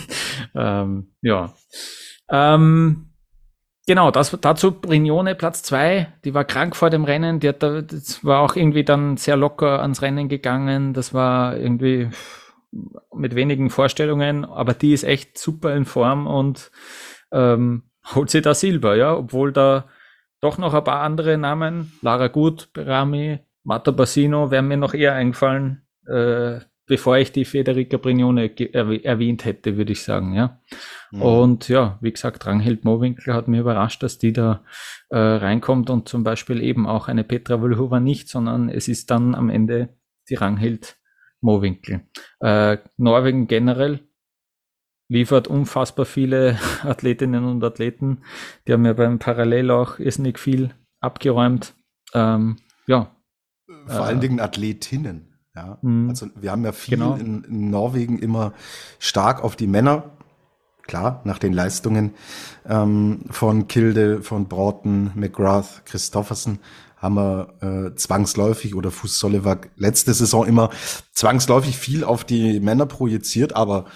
ähm, ja. Ähm, genau, das, dazu Brignone Platz zwei. Die war krank vor dem Rennen. Die hat da, das war auch irgendwie dann sehr locker ans Rennen gegangen. Das war irgendwie mit wenigen Vorstellungen, aber die ist echt super in Form und ähm, holt sie da Silber, ja, obwohl da doch noch ein paar andere Namen, Lara Gut, Berami, Matta Bassino wäre mir noch eher eingefallen, äh, bevor ich die Federica Brignone erwähnt hätte, würde ich sagen, ja. Mhm. Und ja, wie gesagt, Ranghild Mowinkel hat mir überrascht, dass die da äh, reinkommt und zum Beispiel eben auch eine Petra Vlhova nicht, sondern es ist dann am Ende die Ranghild Mowinkel. Äh, Norwegen generell liefert unfassbar viele Athletinnen und Athleten. Die haben ja beim Parallel auch irrsinnig viel abgeräumt. Ähm, ja. Vor allen äh, Dingen Athletinnen. Ja. Mhm. Also wir haben ja viel genau. in, in, Norwegen immer stark auf die Männer. Klar, nach den Leistungen ähm, von Kilde, von Broughton, McGrath, Christoffersen haben wir äh, zwangsläufig oder Fuß Solivak letzte Saison immer zwangsläufig viel auf die Männer projiziert, aber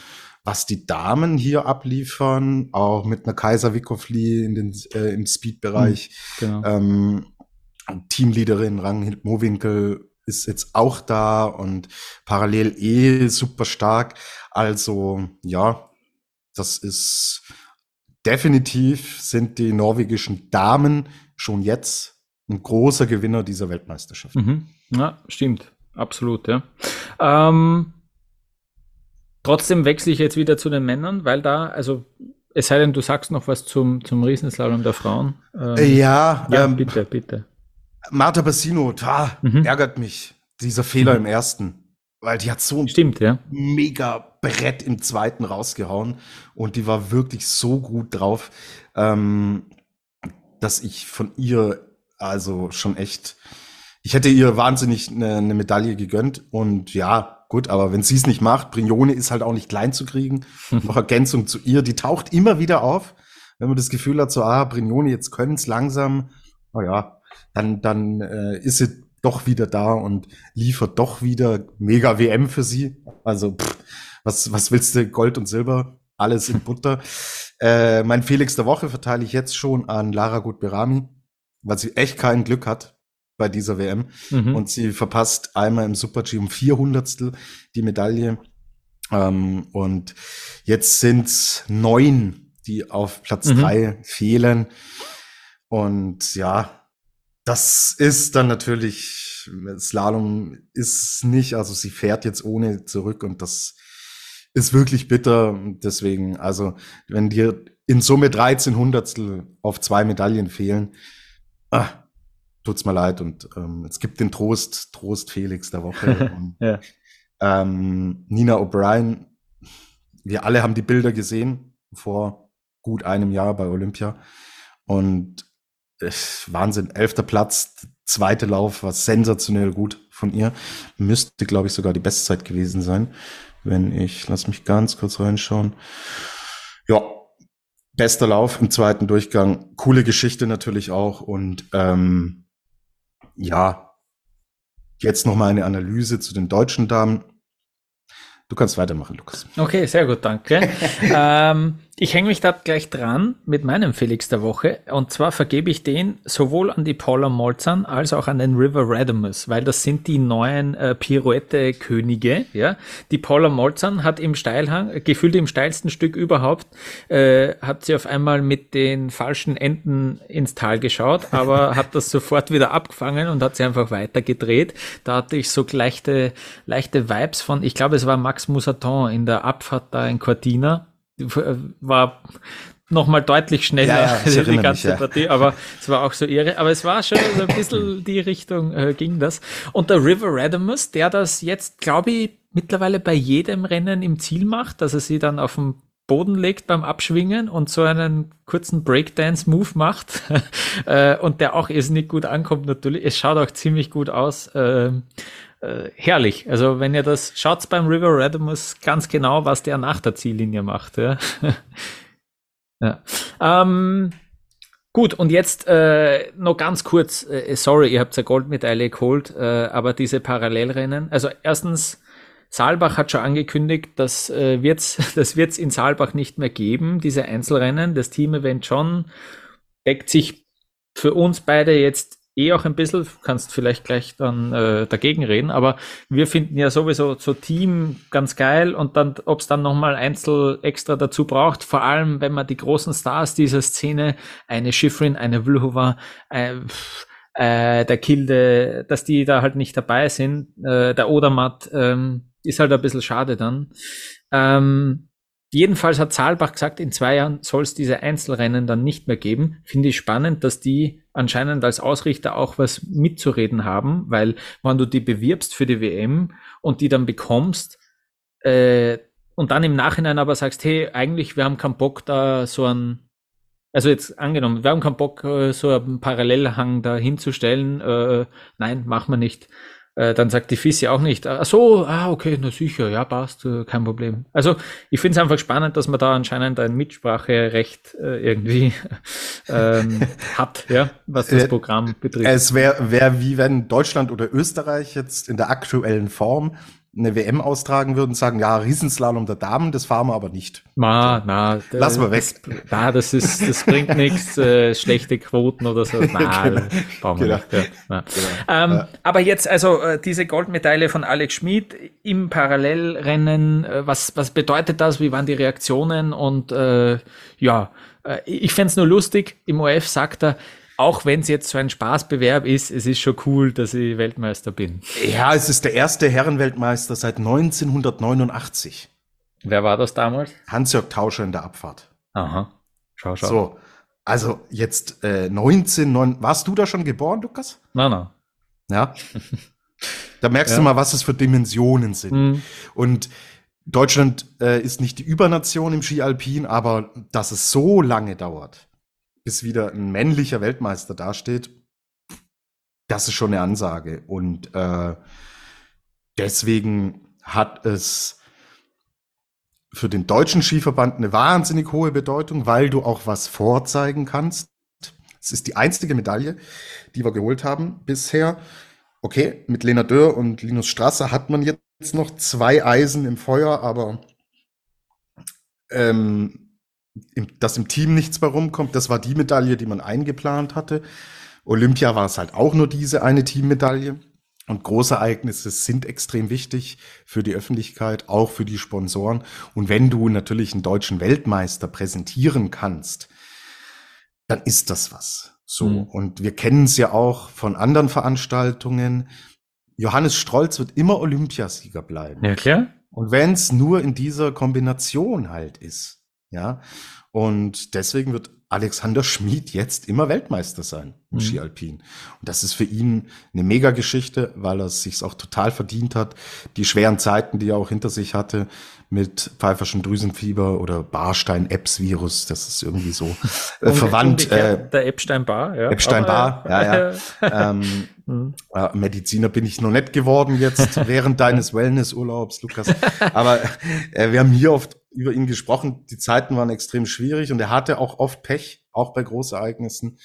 was die Damen hier abliefern, auch mit einer Kaiser Wickofli in den, äh, im Speed-Bereich, hm, genau. ähm, Teamleaderin Ranghild Mowinkel ist jetzt auch da und parallel eh super stark. Also ja, das ist definitiv sind die norwegischen Damen schon jetzt ein großer Gewinner dieser Weltmeisterschaft. Mhm. Ja, stimmt. Absolut, ja. Ähm, trotzdem wechsle ich jetzt wieder zu den Männern, weil da, also es sei denn, du sagst noch was zum, zum Riesenslalom der Frauen. Ähm, ja, ja ähm, bitte, bitte. Marta Bassino, da mhm. ärgert mich dieser Fehler mhm. im ersten. Weil die hat so ein Stimmt, ja. mega Brett im zweiten rausgehauen und die war wirklich so gut drauf, ähm, dass ich von ihr also schon echt, ich hätte ihr wahnsinnig eine, eine Medaille gegönnt und ja, gut, aber wenn sie es nicht macht, Brignone ist halt auch nicht klein zu kriegen. Noch Ergänzung zu ihr, die taucht immer wieder auf, wenn man das Gefühl hat, so, ah, Brignone, jetzt können es langsam, naja, dann, dann äh, ist sie doch wieder da und liefert doch wieder mega WM für sie. Also, pff, was, was willst du? Gold und Silber, alles in Butter. äh, mein Felix der Woche verteile ich jetzt schon an Lara Gutberami, weil sie echt kein Glück hat bei dieser WM. Mhm. Und sie verpasst einmal im Super-G um 400 die Medaille. Ähm, und jetzt sind neun, die auf Platz mhm. drei fehlen. Und ja, das ist dann natürlich, Slalom ist nicht, also sie fährt jetzt ohne zurück und das ist wirklich bitter. Deswegen, also wenn dir in Summe 13 Hundertstel auf zwei Medaillen fehlen, ah, tut's mir leid. Und ähm, es gibt den Trost, Trost Felix der Woche. und, ja. ähm, Nina O'Brien, wir alle haben die Bilder gesehen vor gut einem Jahr bei Olympia. Und Wahnsinn, elfter Platz, zweite Lauf war sensationell gut von ihr. Müsste, glaube ich, sogar die Bestzeit gewesen sein. Wenn ich, lass mich ganz kurz reinschauen. Ja, bester Lauf im zweiten Durchgang. Coole Geschichte natürlich auch. Und ähm, ja, jetzt noch mal eine Analyse zu den deutschen Damen. Du kannst weitermachen, Lukas. Okay, sehr gut, danke. ähm, ich hänge mich da gleich dran mit meinem Felix der Woche. Und zwar vergebe ich den sowohl an die Paula Molzan als auch an den River Radimus, weil das sind die neuen äh, Pirouette-Könige. Ja? Die Paula Molzan hat im Steilhang, gefühlt im steilsten Stück überhaupt, äh, hat sie auf einmal mit den falschen Enden ins Tal geschaut, aber hat das sofort wieder abgefangen und hat sie einfach weitergedreht. Da hatte ich so leichte, leichte Vibes von, ich glaube, es war Max Moussaton in der Abfahrt da in Cortina war nochmal deutlich schneller ja, ja, die ganze mich, ja. Partie, aber es war auch so irre. Aber es war schon so ein bisschen die Richtung äh, ging das. Und der River Radimus, der das jetzt, glaube ich, mittlerweile bei jedem Rennen im Ziel macht, dass er sie dann auf dem Boden legt beim Abschwingen und so einen kurzen Breakdance-Move macht äh, und der auch nicht gut ankommt natürlich. Es schaut auch ziemlich gut aus. Äh, äh, herrlich. Also wenn ihr das schaut beim River Radimus ganz genau, was der nach der Ziellinie macht. Ja. ja. Ähm, gut, und jetzt äh, noch ganz kurz, äh, sorry, ihr habt ja Goldmedaille geholt, äh, aber diese Parallelrennen, also erstens, Saalbach hat schon angekündigt, dass äh, wird's, das wird es in Saalbach nicht mehr geben, diese Einzelrennen. Das Team-Event schon deckt sich für uns beide jetzt eh auch ein bisschen, kannst vielleicht gleich dann äh, dagegen reden, aber wir finden ja sowieso so Team ganz geil und dann, ob es dann nochmal Einzel extra dazu braucht, vor allem wenn man die großen Stars dieser Szene, eine Schifrin, eine Vlhova, äh, äh, der Kilde, dass die da halt nicht dabei sind, äh, der Odermatt, ähm, ist halt ein bisschen schade dann. Ähm, Jedenfalls hat Saalbach gesagt, in zwei Jahren soll es diese Einzelrennen dann nicht mehr geben. Finde ich spannend, dass die anscheinend als Ausrichter auch was mitzureden haben, weil wenn du die bewirbst für die WM und die dann bekommst, äh, und dann im Nachhinein aber sagst, hey, eigentlich, wir haben keinen Bock da so ein, also jetzt angenommen, wir haben keinen Bock, äh, so einen Parallelhang da hinzustellen, äh, nein, machen wir nicht. Äh, dann sagt die Fissi auch nicht, ach so, ah, okay, na sicher, ja, passt, äh, kein Problem. Also ich finde es einfach spannend, dass man da anscheinend ein Mitspracherecht äh, irgendwie ähm, hat, ja, was das Programm betrifft. Es wäre wär wie wenn Deutschland oder Österreich jetzt in der aktuellen Form eine WM austragen würden, sagen, ja, Riesenslalom der Damen, das fahren wir aber nicht. Na, na, lass mal weg. Das, na, das ist, das bringt nichts, äh, schlechte Quoten oder so. Na, genau. brauchen wir genau. nicht. Ja, genau. ähm, ja. Aber jetzt also äh, diese Goldmedaille von Alex Schmid im Parallelrennen, äh, was was bedeutet das? Wie waren die Reaktionen? Und äh, ja, äh, ich fände nur lustig. Im OF sagt er, auch wenn es jetzt so ein Spaßbewerb ist, es ist schon cool, dass ich Weltmeister bin. Ja, es ist der erste Herrenweltmeister seit 1989. Wer war das damals? Hans-Jörg Tauscher in der Abfahrt. Aha. Schau, schau. So, also jetzt äh, 19, 9, warst du da schon geboren, Lukas? Nein, nein. Ja. Da merkst ja. du mal, was es für Dimensionen sind. Mhm. Und Deutschland äh, ist nicht die Übernation im Ski Alpin, aber dass es so lange dauert, bis wieder ein männlicher Weltmeister dasteht, das ist schon eine Ansage. Und äh, deswegen hat es für den deutschen Skiverband eine wahnsinnig hohe Bedeutung, weil du auch was vorzeigen kannst. Es ist die einzige Medaille, die wir geholt haben bisher. Okay, mit Lena Dörr und Linus Strasser hat man jetzt noch zwei Eisen im Feuer, aber ähm, dass im Team nichts mehr rumkommt. Das war die Medaille, die man eingeplant hatte. Olympia war es halt auch nur diese eine Teammedaille. Und Großereignisse sind extrem wichtig für die Öffentlichkeit, auch für die Sponsoren. Und wenn du natürlich einen deutschen Weltmeister präsentieren kannst, dann ist das was. So. Mhm. Und wir kennen es ja auch von anderen Veranstaltungen. Johannes Strolz wird immer Olympiasieger bleiben. Ja, klar. Und wenn es nur in dieser Kombination halt ist. Ja. Und deswegen wird Alexander Schmid jetzt immer Weltmeister sein im mhm. Ski Alpin. Und das ist für ihn eine Mega-Geschichte, weil er es sich auch total verdient hat. Die schweren Zeiten, die er auch hinter sich hatte mit Pfeiferschen Drüsenfieber oder Barstein-Epps-Virus, das ist irgendwie so äh, verwandt. Äh, der Epstein-Barr, ja. Epstein-Barr, ja, ja. ähm, mhm. äh, Mediziner bin ich noch nicht geworden jetzt während deines Wellness-Urlaubs, Lukas. Aber äh, wir haben hier oft über ihn gesprochen. Die Zeiten waren extrem schwierig und er hatte auch oft Pech, auch bei Großereignissen.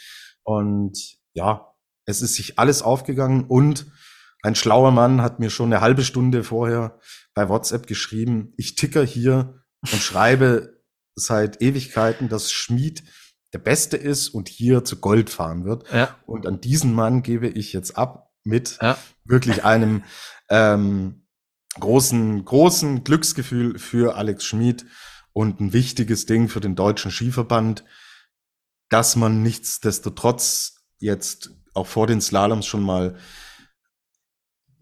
Und ja, es ist sich alles aufgegangen und ein schlauer Mann hat mir schon eine halbe Stunde vorher bei WhatsApp geschrieben, ich ticker hier und schreibe seit Ewigkeiten, dass Schmied der Beste ist und hier zu Gold fahren wird. Ja. Und an diesen Mann gebe ich jetzt ab mit ja. wirklich einem ähm, großen, großen Glücksgefühl für Alex Schmid und ein wichtiges Ding für den deutschen Skiverband, dass man nichtsdestotrotz jetzt auch vor den Slaloms schon mal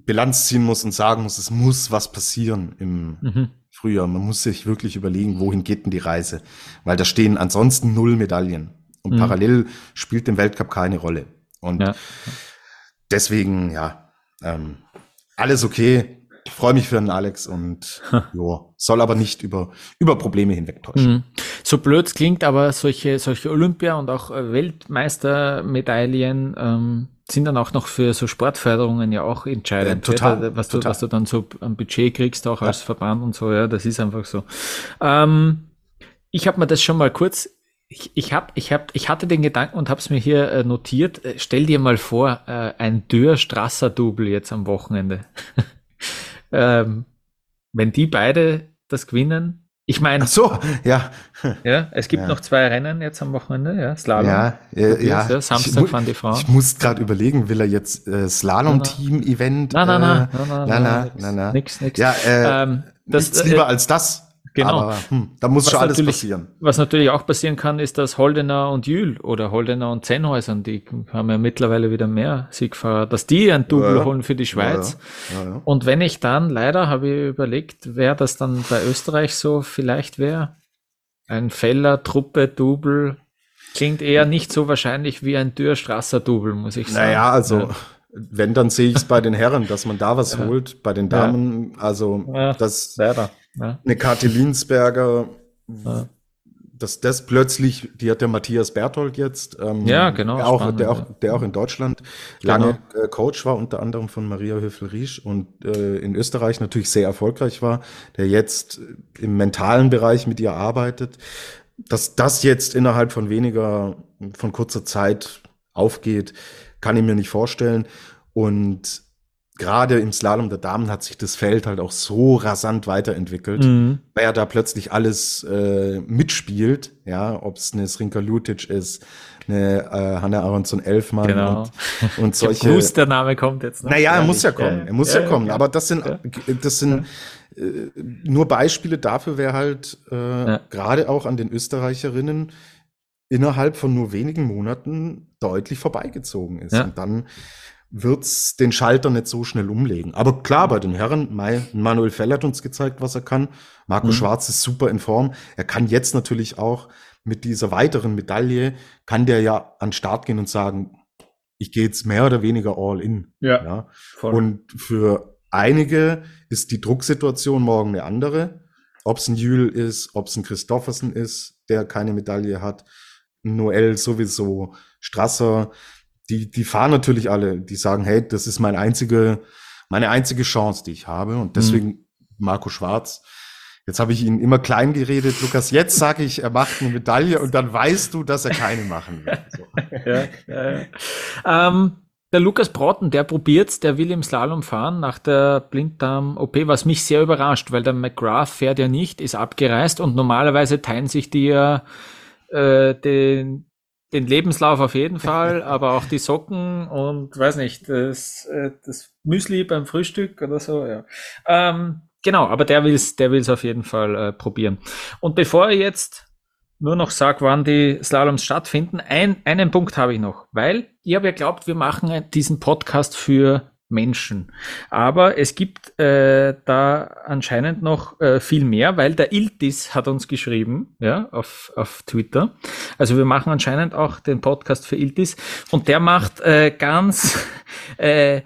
Bilanz ziehen muss und sagen muss, es muss was passieren im mhm. Frühjahr. Man muss sich wirklich überlegen, wohin geht denn die Reise? Weil da stehen ansonsten null Medaillen. Und mhm. parallel spielt im Weltcup keine Rolle. Und ja. deswegen, ja, ähm, alles okay. Ich freue mich für den Alex und jo, soll aber nicht über, über Probleme hinwegtäuschen. Mhm. So blöd klingt, aber solche, solche Olympia- und auch äh, Weltmeistermedaillen ähm, sind dann auch noch für so Sportförderungen ja auch entscheidend. Ja, total, ja, was, total. Du, was du dann so am Budget kriegst, auch ja. als Verband und so, ja, das ist einfach so. Ähm, ich habe mir das schon mal kurz ich, ich, hab, ich, hab, ich hatte den Gedanken und habe es mir hier äh, notiert. Äh, stell dir mal vor, äh, ein Dürr-Strasser-Double jetzt am Wochenende. ähm, wenn die beide das gewinnen, ich meine. Ach so, ja. Ja, es gibt ja. noch zwei Rennen jetzt am Wochenende, ja, Slalom. Ja, äh, ja. ja. Samstag fahren die Frauen. Ich muss gerade überlegen, will er jetzt äh, Slalom-Team-Event? Nein, nein, nein, nein, nein, nein, nein, nein, nein. Nix, nix. Ja, äh, ähm, das, nichts lieber äh, als das. Genau. Aber hm, da muss was schon alles passieren. Was natürlich auch passieren kann, ist, dass Holdener und Jühl oder Holdener und Zenhäusern, die haben ja mittlerweile wieder mehr Siegfahrer, dass die ein Double ja, holen für die Schweiz. Ja, ja. Und wenn ich dann, leider habe ich überlegt, wer das dann bei Österreich so vielleicht wäre, ein Feller, Truppe, Double, klingt eher nicht so wahrscheinlich wie ein Dürr-Strasser-Double, muss ich sagen. Naja, also wenn, dann sehe ich es bei den Herren, dass man da was holt. Bei den Damen, also das... Leider Ja. Eine Karte Linsberger, ja dass das plötzlich, die hat der Matthias Berthold jetzt, ähm, ja, genau, der, auch, spannend, der, auch, der auch in Deutschland lange genau. äh, Coach war, unter anderem von Maria Höfel-Riesch und äh, in Österreich natürlich sehr erfolgreich war, der jetzt im mentalen Bereich mit ihr arbeitet, dass das jetzt innerhalb von weniger, von kurzer Zeit aufgeht, kann ich mir nicht vorstellen. Und gerade im Slalom der Damen hat sich das Feld halt auch so rasant weiterentwickelt, mhm. weil ja da plötzlich alles äh, mitspielt, ja, ob es eine Srinka Lutic ist, eine äh, Hanna Aronson Elfmann genau. und, und solche. Gruß, der Name kommt jetzt noch. Naja, er muss ja kommen, er muss ja, ja kommen, ja, aber das sind, das sind äh, nur Beispiele dafür, wer halt äh, gerade auch an den Österreicherinnen innerhalb von nur wenigen Monaten deutlich vorbeigezogen ist. Und dann wird's den Schalter nicht so schnell umlegen. Aber klar, bei den Herren, Manuel Fell hat uns gezeigt, was er kann. Marco mhm. Schwarz ist super in Form. Er kann jetzt natürlich auch mit dieser weiteren Medaille, kann der ja an Start gehen und sagen, ich gehe jetzt mehr oder weniger all in. Ja. ja. Und für einige ist die Drucksituation morgen eine andere. Ob es ein Jül ist, ob es ein Christoffersen ist, der keine Medaille hat, Noel sowieso, Strasser, die, die fahren natürlich alle, die sagen, hey, das ist mein einzige, meine einzige Chance, die ich habe. Und deswegen mhm. Marco Schwarz. Jetzt habe ich ihn immer klein geredet. Lukas, jetzt sage ich, er macht eine Medaille und dann weißt du, dass er keine machen wird. So. ja, ja, ja. Ähm, der Lukas Brotten, der probiert's, der will im Slalom fahren nach der Blinddarm-OP, was mich sehr überrascht, weil der McGrath fährt ja nicht, ist abgereist und normalerweise teilen sich die ja äh, den, den Lebenslauf auf jeden Fall, aber auch die Socken und weiß nicht, das, äh, das Müsli beim Frühstück oder so, ja. Ähm, genau, aber der will's, der will's auf jeden Fall äh, probieren. Und bevor ich jetzt nur noch sage, wann die Slaloms stattfinden, ein, einen Punkt habe ich noch, weil ihr habt ja glaubt, wir machen diesen Podcast für Menschen. Aber es gibt äh, da anscheinend noch äh, viel mehr, weil der Iltis hat uns geschrieben, ja, auf, auf Twitter. Also wir machen anscheinend auch den Podcast für Iltis und der macht äh, ganz äh,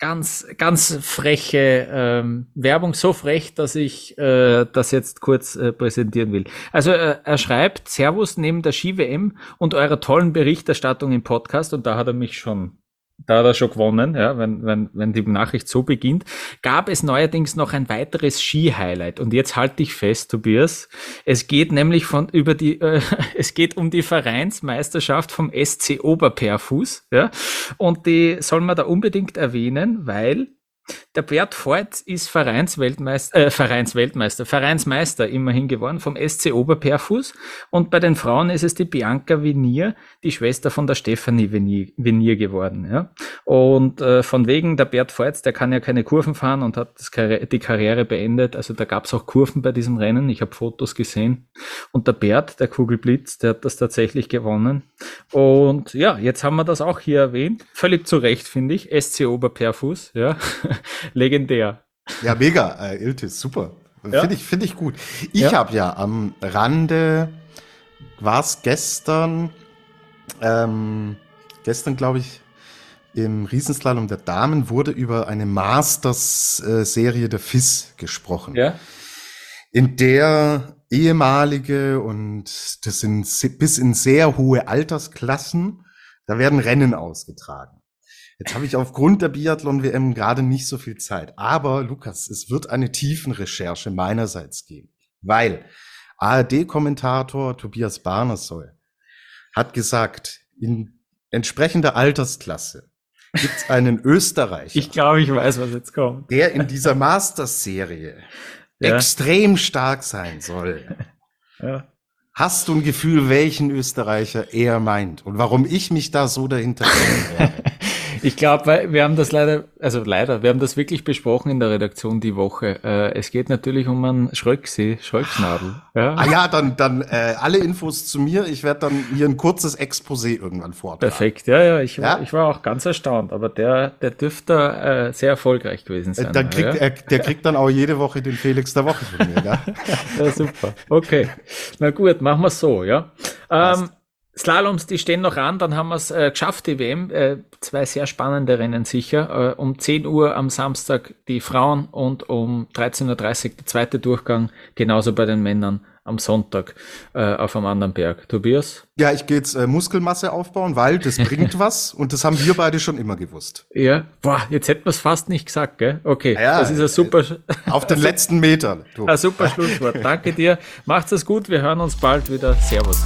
ganz, ganz freche ähm, Werbung, so frech, dass ich äh, das jetzt kurz äh, präsentieren will. Also äh, er schreibt, Servus neben der Ski-WM und eurer tollen Berichterstattung im Podcast, und da hat er mich schon da hat er schon gewonnen, ja, wenn, wenn, wenn die Nachricht so beginnt, gab es neuerdings noch ein weiteres Ski-Highlight. Und jetzt halte ich fest, Tobias. Es geht nämlich von über die, äh, es geht um die Vereinsmeisterschaft vom SC Oberperfuß, ja. Und die soll man da unbedingt erwähnen, weil der Bert Voigt ist Vereinsweltmeister, äh, Vereinsweltmeister, Vereinsmeister immerhin geworden vom SC Oberperfuß. Und bei den Frauen ist es die Bianca Venier, die Schwester von der Stefanie Venier, geworden. Ja? Und äh, von wegen der Bert Voigt, der kann ja keine Kurven fahren und hat Karri die Karriere beendet. Also da gab es auch Kurven bei diesem Rennen. Ich habe Fotos gesehen. Und der Bert, der Kugelblitz, der hat das tatsächlich gewonnen. Und ja, jetzt haben wir das auch hier erwähnt. Völlig zu Recht, finde ich. SC Oberperfuß, ja. Legendär. Ja, mega, äh, Iltis, super. Ja. Finde ich, finde ich gut. Ich ja. habe ja am Rande, war es gestern, ähm, gestern glaube ich, im Riesenslalom der Damen wurde über eine Masters-Serie der FIS gesprochen. Ja. In der ehemalige und das sind bis in sehr hohe Altersklassen, da werden Rennen ausgetragen. Jetzt habe ich aufgrund der Biathlon-WM gerade nicht so viel Zeit. Aber Lukas, es wird eine Tiefenrecherche meinerseits geben, weil ARD-Kommentator Tobias Barnersoll hat gesagt, in entsprechender Altersklasse gibt es einen Österreicher. Ich glaube, ich weiß, was jetzt kommt. Der in dieser Masters-Serie ja. extrem stark sein soll. Ja. Hast du ein Gefühl, welchen Österreicher er meint und warum ich mich da so dahinter? Ich glaube, wir haben das leider, also leider, wir haben das wirklich besprochen in der Redaktion die Woche. Äh, es geht natürlich um einen Schröcksee, Schröcksnadel. Ja. Ah ja, dann, dann äh, alle Infos zu mir. Ich werde dann hier ein kurzes Exposé irgendwann vortragen. Perfekt, ja, ja. Ich, ja? ich war auch ganz erstaunt, aber der, der dürfte äh, sehr erfolgreich gewesen sein. Dann kriegt, ja? er, der kriegt dann auch jede Woche den Felix der Woche von mir, ja? ja, super. Okay. Na gut, machen wir so, ja. Ähm, Slaloms, die stehen noch an, dann haben wir es äh, geschafft, die WM. Äh, zwei sehr spannende Rennen sicher. Äh, um 10 Uhr am Samstag die Frauen und um 13.30 Uhr der zweite Durchgang, genauso bei den Männern am Sonntag äh, auf einem anderen Berg. Tobias? Ja, ich gehe jetzt äh, Muskelmasse aufbauen, weil das bringt was und das haben wir beide schon immer gewusst. Ja, boah, jetzt hätten wir es fast nicht gesagt, gell? Okay, ja, das ist ein super. Auf den letzten Metern. Du. Ein super Schlusswort. Danke dir. Macht's es gut. Wir hören uns bald wieder. Servus.